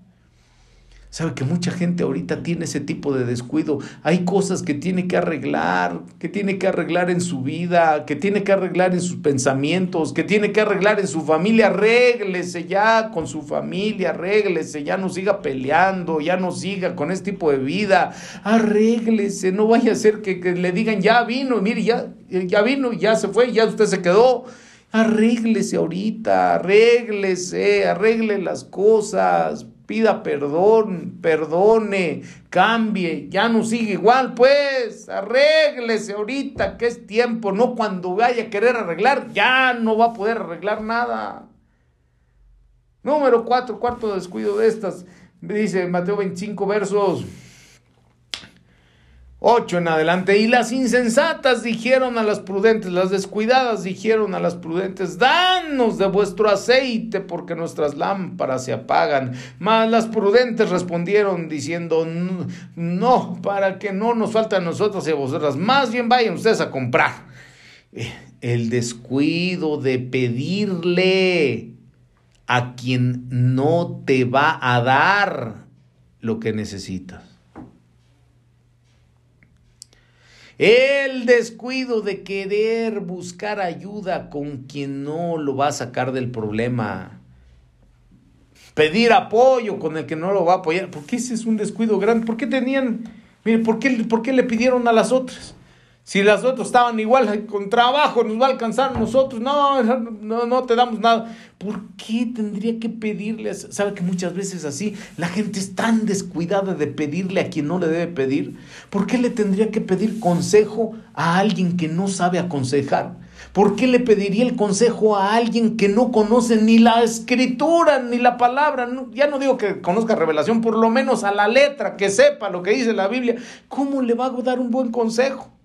Sabe que mucha gente ahorita tiene ese tipo de descuido. Hay cosas que tiene que arreglar, que tiene que arreglar en su vida, que tiene que arreglar en sus pensamientos, que tiene que arreglar en su familia. Arréglese ya con su familia, arréglese, ya no siga peleando, ya no siga con este tipo de vida. Arréglese, no vaya a ser que, le digan ya vino, mire, ya, ya vino, ya se fue, ya usted se quedó. Arréglese ahorita, arréglese, arregle las cosas, pida perdón, perdone, cambie, ya no sigue igual, pues arréglese ahorita que es tiempo, no cuando vaya a querer arreglar, ya no va a poder arreglar nada. Número cuatro, cuarto descuido de estas, dice Mateo 25 versos 8 en adelante. Y las insensatas dijeron a las prudentes, las descuidadas dijeron a las prudentes, danos de vuestro aceite porque nuestras lámparas se apagan. Mas las prudentes respondieron diciendo, no, para que no nos falte a nosotros y a vosotras, más bien vayan ustedes a comprar. Eh, el descuido de pedirle a quien no te va a dar lo que necesitas. El descuido de querer buscar ayuda con quien no lo va a sacar del problema. Pedir apoyo con el que no lo va a apoyar. Porque ese es un descuido grande. ¿Por qué tenían, mire, ¿por qué, por qué le pidieron a las otras? Si las otras estaban igual, con trabajo nos va a alcanzar nosotros, no, no, no te damos nada. ¿Por qué tendría que pedirles? ¿Sabe que muchas veces así la gente es tan descuidada de pedirle a quien no le debe pedir? ¿Por qué le tendría que pedir consejo a alguien que no sabe aconsejar? ¿Por qué le pediría el consejo a alguien que no conoce ni la escritura ni la palabra? ya no digo que conozca revelación, por lo menos a la letra, que sepa lo que dice la Biblia. ¿Cómo le va a dar un buen consejo?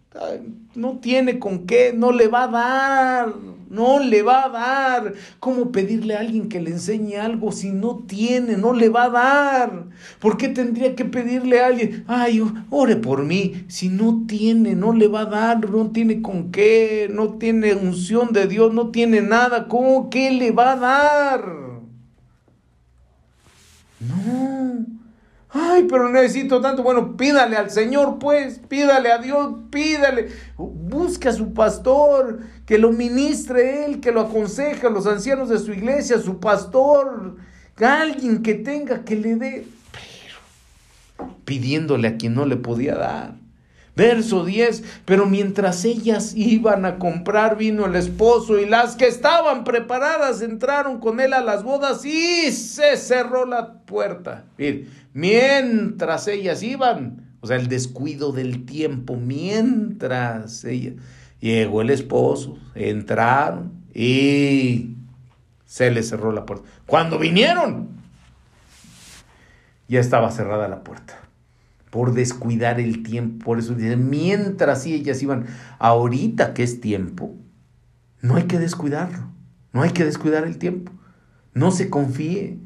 No tiene con qué, no le va a dar, no le va a dar. ¿Cómo pedirle a alguien que le enseñe algo si no tiene, no le va a dar? ¿Por qué tendría que pedirle a alguien, ay, ore por mí, si no tiene, no le va a dar, no tiene con qué, no tiene unción de Dios, no tiene nada, ¿cómo qué le va a dar? No. Ay, pero necesito tanto. Bueno, pídale al Señor, pues, pídale a Dios, pídale. Busca a su pastor, que lo ministre él, que lo aconseje a los ancianos de su iglesia, su pastor, alguien que tenga que le dé. Pero pidiéndole a quien no le podía dar. Verso 10, pero mientras ellas iban a comprar vino el esposo y las que estaban preparadas entraron con él a las bodas y se cerró la puerta. Mientras ellas iban, o sea, el descuido del tiempo, mientras ella llegó el esposo, entraron y se le cerró la puerta. Cuando vinieron, ya estaba cerrada la puerta por descuidar el tiempo. Por eso dicen, mientras ellas iban, ahorita que es tiempo, no hay que descuidarlo, no hay que descuidar el tiempo. No se confíe.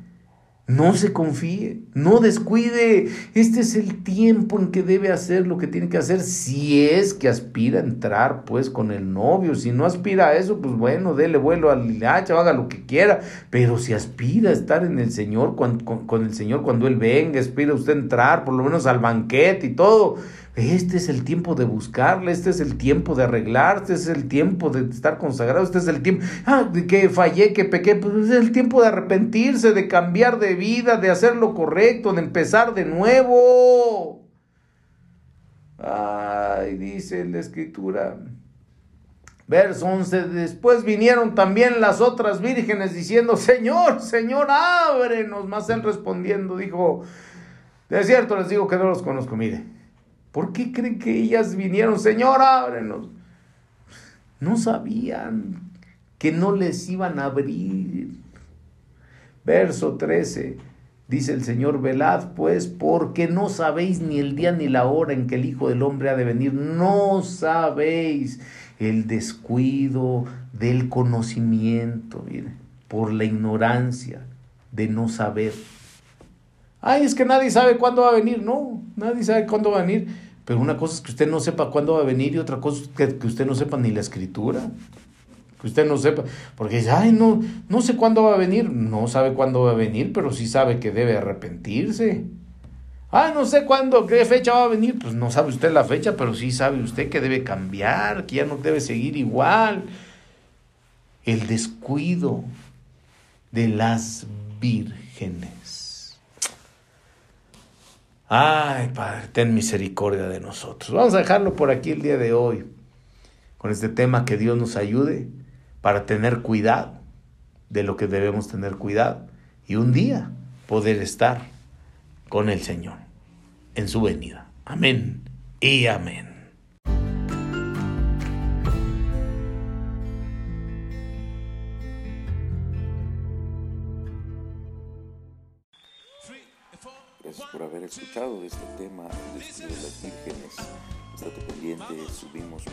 No se confíe, no descuide. Este es el tiempo en que debe hacer lo que tiene que hacer si es que aspira a entrar pues con el novio. Si no aspira a eso, pues bueno, dele vuelo al hacha, haga lo que quiera. Pero si aspira a estar en el Señor, con, con el Señor cuando Él venga, aspira usted a entrar por lo menos al banquete y todo este es el tiempo de buscarle, este es el tiempo de arreglar, este es el tiempo de estar consagrado, este es el tiempo, ah, que fallé, que pequé, pues es el tiempo de arrepentirse, de cambiar de vida, de hacer lo correcto, de empezar de nuevo. Ay, dice la escritura. Verso 11, después vinieron también las otras vírgenes diciendo, Señor, Señor, ábrenos. Más él respondiendo dijo, de cierto les digo que no los conozco, mire. ¿Por qué creen que ellas vinieron? Señor, ábrenos. No sabían que no les iban a abrir. Verso 13. Dice el Señor, velad pues, porque no sabéis ni el día ni la hora en que el Hijo del Hombre ha de venir. No sabéis el descuido del conocimiento, por la ignorancia de no saber. Ay, es que nadie sabe cuándo va a venir. No, nadie sabe cuándo va a venir. Pero una cosa es que usted no sepa cuándo va a venir y otra cosa es que, usted no sepa ni la escritura. Que usted no sepa. Porque dice, ay, no, no sé cuándo va a venir. No sabe cuándo va a venir, pero sí sabe que debe arrepentirse. Ah, no sé cuándo, qué fecha va a venir. Pues no sabe usted la fecha, pero sí sabe usted que debe cambiar, que ya no debe seguir igual. El descuido de las vírgenes. Ay, Padre, ten misericordia de nosotros. Vamos a dejarlo por aquí el día de hoy, con este tema que Dios nos ayude para tener cuidado de lo que debemos tener cuidado y un día poder estar con el Señor en su venida. Amén y amén. Por haber escuchado de este tema de las vírgenes. Estate pendiente, subimos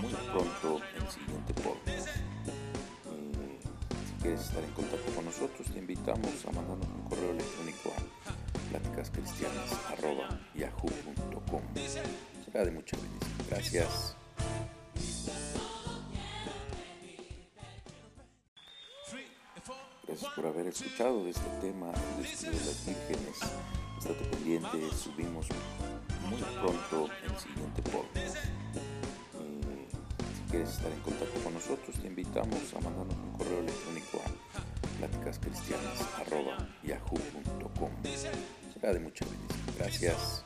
muy pronto el siguiente podcast. Eh, si quieres estar en contacto con nosotros, te invitamos a mandarnos un correo electrónico a pláticascristianas.yahoo.com. Será de mucha bendición. Gracias. Gracias por haber escuchado de este tema de las vírgenes. Pendiente, subimos muy pronto el siguiente podcast. Eh, si quieres estar en contacto con nosotros, te invitamos a mandarnos un correo electrónico a pláticascristianas.yahoo.com. Será de mucha bendición. Gracias.